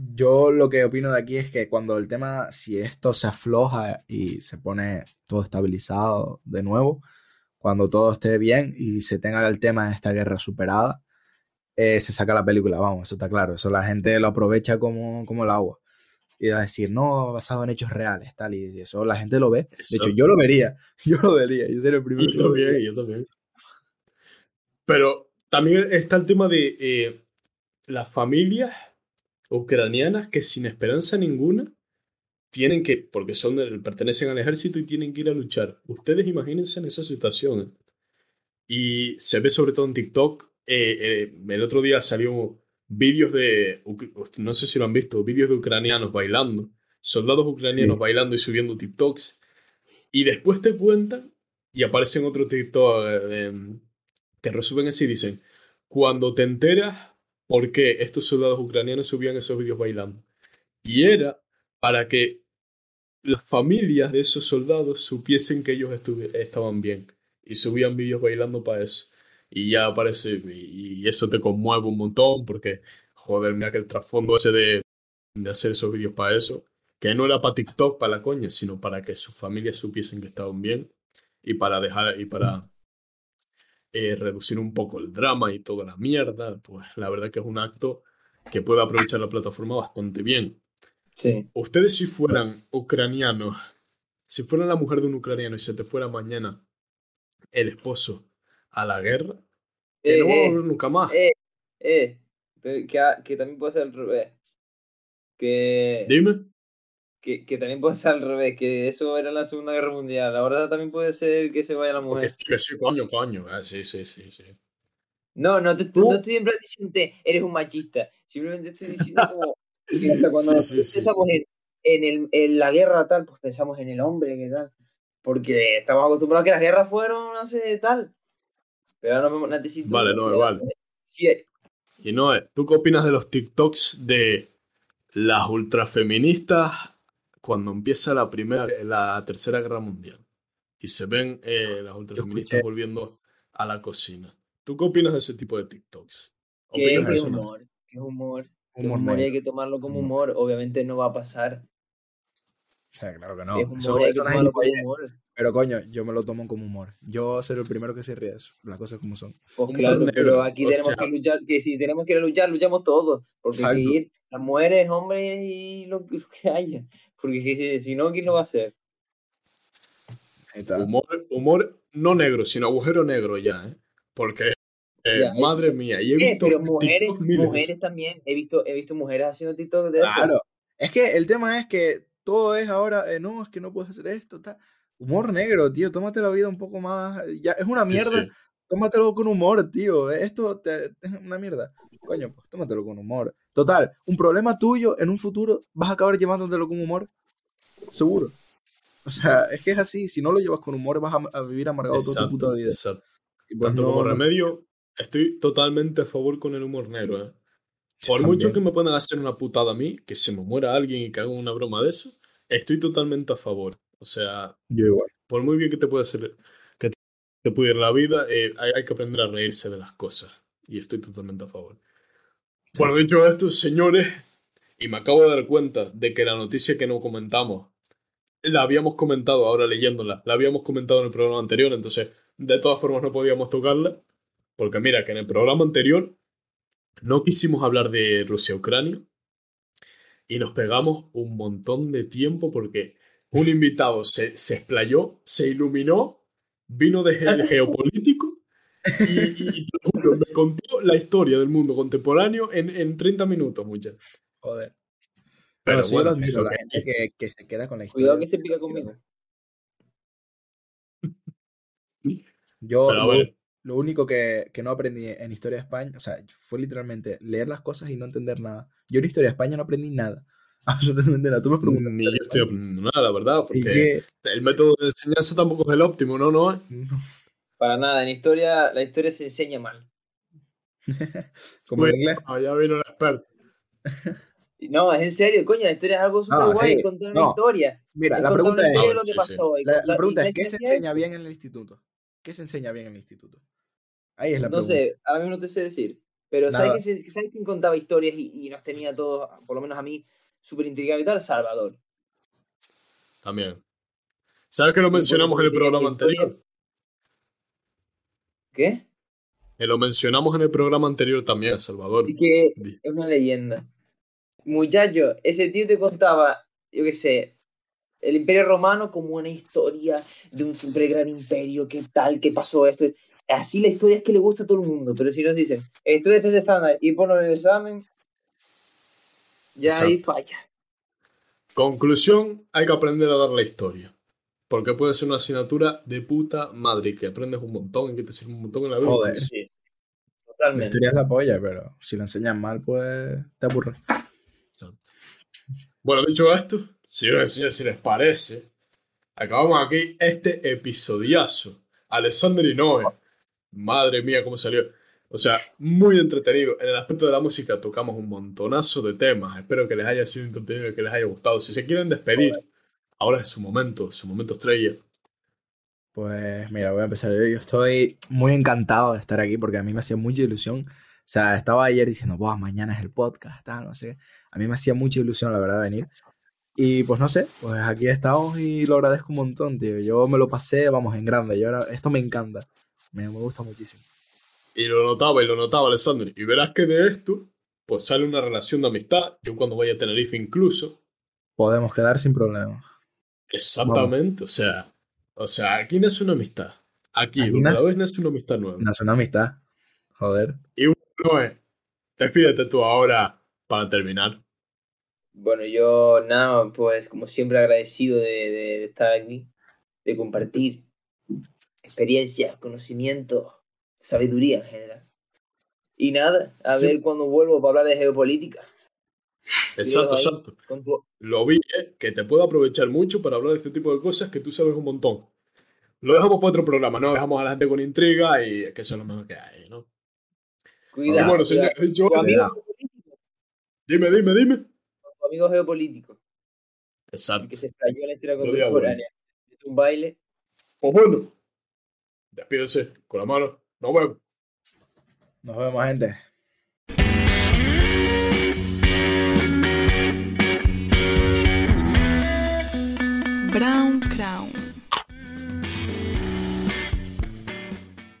Speaker 3: Yo lo que opino de aquí es que cuando el tema, si esto se afloja y se pone todo estabilizado de nuevo, cuando todo esté bien y se tenga el tema de esta guerra superada, eh, se saca la película, vamos, eso está claro. Eso la gente lo aprovecha como, como el agua. Y va a decir, no, basado en hechos reales, tal, y eso la gente lo ve. De hecho, yo lo vería, yo lo vería, yo sería el primero.
Speaker 1: Yo también, yo también. Pero también está el tema de eh, las familias ucranianas que sin esperanza ninguna tienen que, porque son pertenecen al ejército y tienen que ir a luchar. Ustedes imagínense en esa situación. Y se ve sobre todo en TikTok. Eh, eh, el otro día salió vídeos de, no sé si lo han visto, vídeos de ucranianos bailando, soldados ucranianos bailando y subiendo TikToks. Y después te cuentan y aparecen otro TikTok eh, que resumen así y dicen, cuando te enteras por qué estos soldados ucranianos subían esos vídeos bailando. Y era para que las familias de esos soldados supiesen que ellos estaban bien. Y subían vídeos bailando para eso. Y ya aparece, y, eso te conmueve un montón porque, joder, mira que el trasfondo ese de, de hacer esos vídeos para eso, que no era para TikTok, para la coña, sino para que sus familias supiesen que estaban bien y para dejar, y para eh, reducir un poco el drama y toda la mierda, pues la verdad que es un acto que puede aprovechar la plataforma bastante bien.
Speaker 2: Sí.
Speaker 1: Ustedes si fueran ucranianos, si fueran la mujer de un ucraniano y se te fuera mañana el esposo a la guerra, que no va a eh, volver nunca más.
Speaker 2: Eh, eh, que, que también puede ser al revés. Que...
Speaker 1: Dime
Speaker 2: que, que, también puede ser al revés, que eso era en la Segunda Guerra Mundial. Ahora también puede ser que se vaya la mujer.
Speaker 1: Que sí, coño, coño. Ah, sí, sí, sí, sí.
Speaker 2: No, no, te, no estoy siempre diciendo eres un machista. Simplemente estoy diciendo como que hasta cuando pensamos en, en, el, en, la guerra tal, pues pensamos en el hombre, que tal. Porque estamos acostumbrados a que las guerras fueron hace tal. Pero ahora no necesito.
Speaker 1: Vale, no, vale. Y no, ¿tú qué opinas de los TikToks de las ultrafeministas cuando empieza la primera, la tercera guerra mundial y se ven eh, las ultrafeministas volviendo a la cocina. ¿Tú qué opinas de ese tipo de TikToks?
Speaker 2: Que es humor, que humor. humor, hay que tomarlo como humor. Obviamente no va a pasar.
Speaker 3: O sea, claro que no. humor, Pero coño, yo me lo tomo como humor. Yo seré el primero que se ríe eso. Las cosas como son.
Speaker 2: Pues claro, pero aquí tenemos que luchar. Que si tenemos que luchar, luchamos todos. Porque hay que ir las mujeres, hombres y lo que haya. Porque si no, ¿quién lo va a hacer?
Speaker 1: Humor, humor no negro, sino agujero negro ya, ¿eh? Porque, eh, madre mía, y he visto.
Speaker 2: pero mujeres, mujeres también, he visto, he visto mujeres haciendo TikTok de
Speaker 3: Claro. Es que el tema es que todo es ahora, eh, no, es que no puedes hacer esto, tal. Humor negro, tío, tómate la vida un poco más. Ya, es una mierda. Tómatelo con humor, tío. Esto es una mierda. Coño, pues tómatelo con humor. Total, un problema tuyo en un futuro vas a acabar llevándotelo con humor. Seguro. O sea, es que es así. Si no lo llevas con humor, vas a, vivir amargado toda tu puta vida.
Speaker 1: Exacto. Pues Tanto como remedio, estoy totalmente a favor con el humor negro, ¿eh? Por mucho que me puedan hacer una putada a mí, que se me muera alguien y que haga una broma de eso, estoy totalmente a favor. O sea,
Speaker 3: yo igual.
Speaker 1: Por muy bien que te pueda hacer, que te pudiera la vida, eh, hay, hay, que aprender a reírse de las cosas. Y estoy totalmente a favor. Bueno, dicho esto, señores, y me acabo de dar cuenta de que la noticia que no comentamos la habíamos comentado ahora leyéndola, la habíamos comentado en el programa anterior, entonces de todas formas no podíamos tocarla, porque mira que en el programa anterior no quisimos hablar de Rusia-Ucrania y nos pegamos un montón de tiempo porque un invitado se, se explayó, se iluminó, vino de geopolítico y, me contó la historia del mundo contemporáneo en, en 30 minutos, muchachos.
Speaker 3: Joder. Pero, bueno, la gente que, que, se queda con la historia.
Speaker 2: Cuidado que se pica conmigo.
Speaker 3: Yo, lo único que, que no aprendí en Historia de España, o sea, fue literalmente leer las cosas y no entender nada. Yo en Historia de España no aprendí nada. Absolutamente nada. Tú me preguntas.
Speaker 1: Ni yo estoy aprendiendo nada, la verdad,
Speaker 3: ¿Y
Speaker 1: porque el método de enseñanza tampoco es el óptimo, ¿no? no es?
Speaker 3: No.
Speaker 2: Para nada, en historia, la historia se enseña mal.
Speaker 3: Como en
Speaker 1: Bueno,
Speaker 3: inglés.
Speaker 1: ah, ya vino el experto.
Speaker 2: No, es en serio, coño, la historia es algo súper
Speaker 3: Ah,
Speaker 2: guay,
Speaker 3: sí.
Speaker 2: contar
Speaker 3: No.
Speaker 2: una historia.
Speaker 3: Mira, la pregunta es,
Speaker 1: sí, sí.
Speaker 3: la, pregunta es, ¿qué se enseña bien en el instituto? ¿Qué se enseña bien en el instituto? Ahí es la
Speaker 2: No
Speaker 3: pregunta.
Speaker 2: sé, ahora mismo no te sé decir. Pero
Speaker 3: Nada.
Speaker 2: ¿sabes, que se- ¿sabes quién contaba historias y, y nos tenía todos, por lo menos a mí, súper intrigados y tal? Salvador.
Speaker 1: También. ¿Sabes que lo mencionamos en el programa anterior?
Speaker 2: ¿Qué?
Speaker 1: Que lo mencionamos en el programa anterior también, Salvador.
Speaker 2: Y que es una leyenda. Muchacho, ese tío te contaba, yo qué sé, el Imperio Romano como una historia de un super gran imperio, qué tal, qué pasó esto. Así la historia es que le gusta a todo el mundo, pero si nos dicen, estudia este estándar y ponlo en el examen, ya ahí
Speaker 1: Exacto.
Speaker 2: falla.
Speaker 1: Conclusión, hay que aprender a dar la historia. Porque puede ser una asignatura de puta madre que aprendes un montón y que te sirve un montón en la vida.
Speaker 3: Joder.
Speaker 2: Sí,
Speaker 3: La
Speaker 2: totalmente.
Speaker 3: historia es la polla, pero si lo enseñan mal, pues te aburre.
Speaker 1: Exacto. Bueno, dicho esto, señores y señores, si les parece, acabamos aquí este episodiazo. Alexander y Noé. Madre mía, cómo salió. O sea, muy entretenido. En el aspecto de la música tocamos un montonazo de temas. Espero que les haya sido entretenido y que les haya gustado. Si se quieren despedir, ahora es su momento, su momento estrella.
Speaker 3: Pues mira, voy a empezar yo. Yo estoy muy encantado de estar aquí porque a mí me hacía mucha ilusión. O sea, estaba ayer diciendo, Buah, mañana es el podcast, tal, no sé. A mí me hacía mucha ilusión, la verdad, venir. Y pues no sé, pues aquí estamos y lo agradezco un montón, tío. Yo me lo pasé, vamos, en grande. Yo ahora, esto me encanta. Me, me gusta muchísimo.
Speaker 1: Y lo notaba y lo notaba Alexander. Y verás que de esto, pues sale una relación de amistad. Yo cuando vaya a Tenerife incluso.
Speaker 3: Podemos quedar sin problemas.
Speaker 1: Exactamente. O sea, o sea, aquí nace una amistad. Aquí,
Speaker 3: Aquí
Speaker 1: donde
Speaker 3: nace-
Speaker 1: vez nace una amistad nueva.
Speaker 3: No es una amistad. Joder.
Speaker 1: Noé, despídete tú ahora para terminar.
Speaker 2: Bueno, yo nada, pues como siempre agradecido de, de estar aquí, de compartir experiencias, conocimiento, sabiduría en general. Y nada, a
Speaker 1: Sí.
Speaker 2: ver cuando vuelvo para hablar de geopolítica.
Speaker 1: Exacto,
Speaker 2: ahí.
Speaker 1: exacto.
Speaker 2: Tu-
Speaker 1: Lo vi, ¿eh? que te puedo aprovechar mucho para hablar de este tipo de cosas que tú sabes un montón. Lo dejamos para otro programa, ¿no? Dejamos a la gente con intriga y es que eso es lo mejor que hay, ¿no?
Speaker 2: Cuidado,
Speaker 1: bueno, señor, yo,
Speaker 2: amigo
Speaker 1: dime, dime, dime.
Speaker 2: tu amigo geopolítico,
Speaker 1: Exacto.
Speaker 2: que se en la historia contemporánea. Hizo un baile.
Speaker 1: Pues bueno, despídese con la mano. Nos vemos.
Speaker 3: Nos vemos, gente.
Speaker 4: Brown Crown.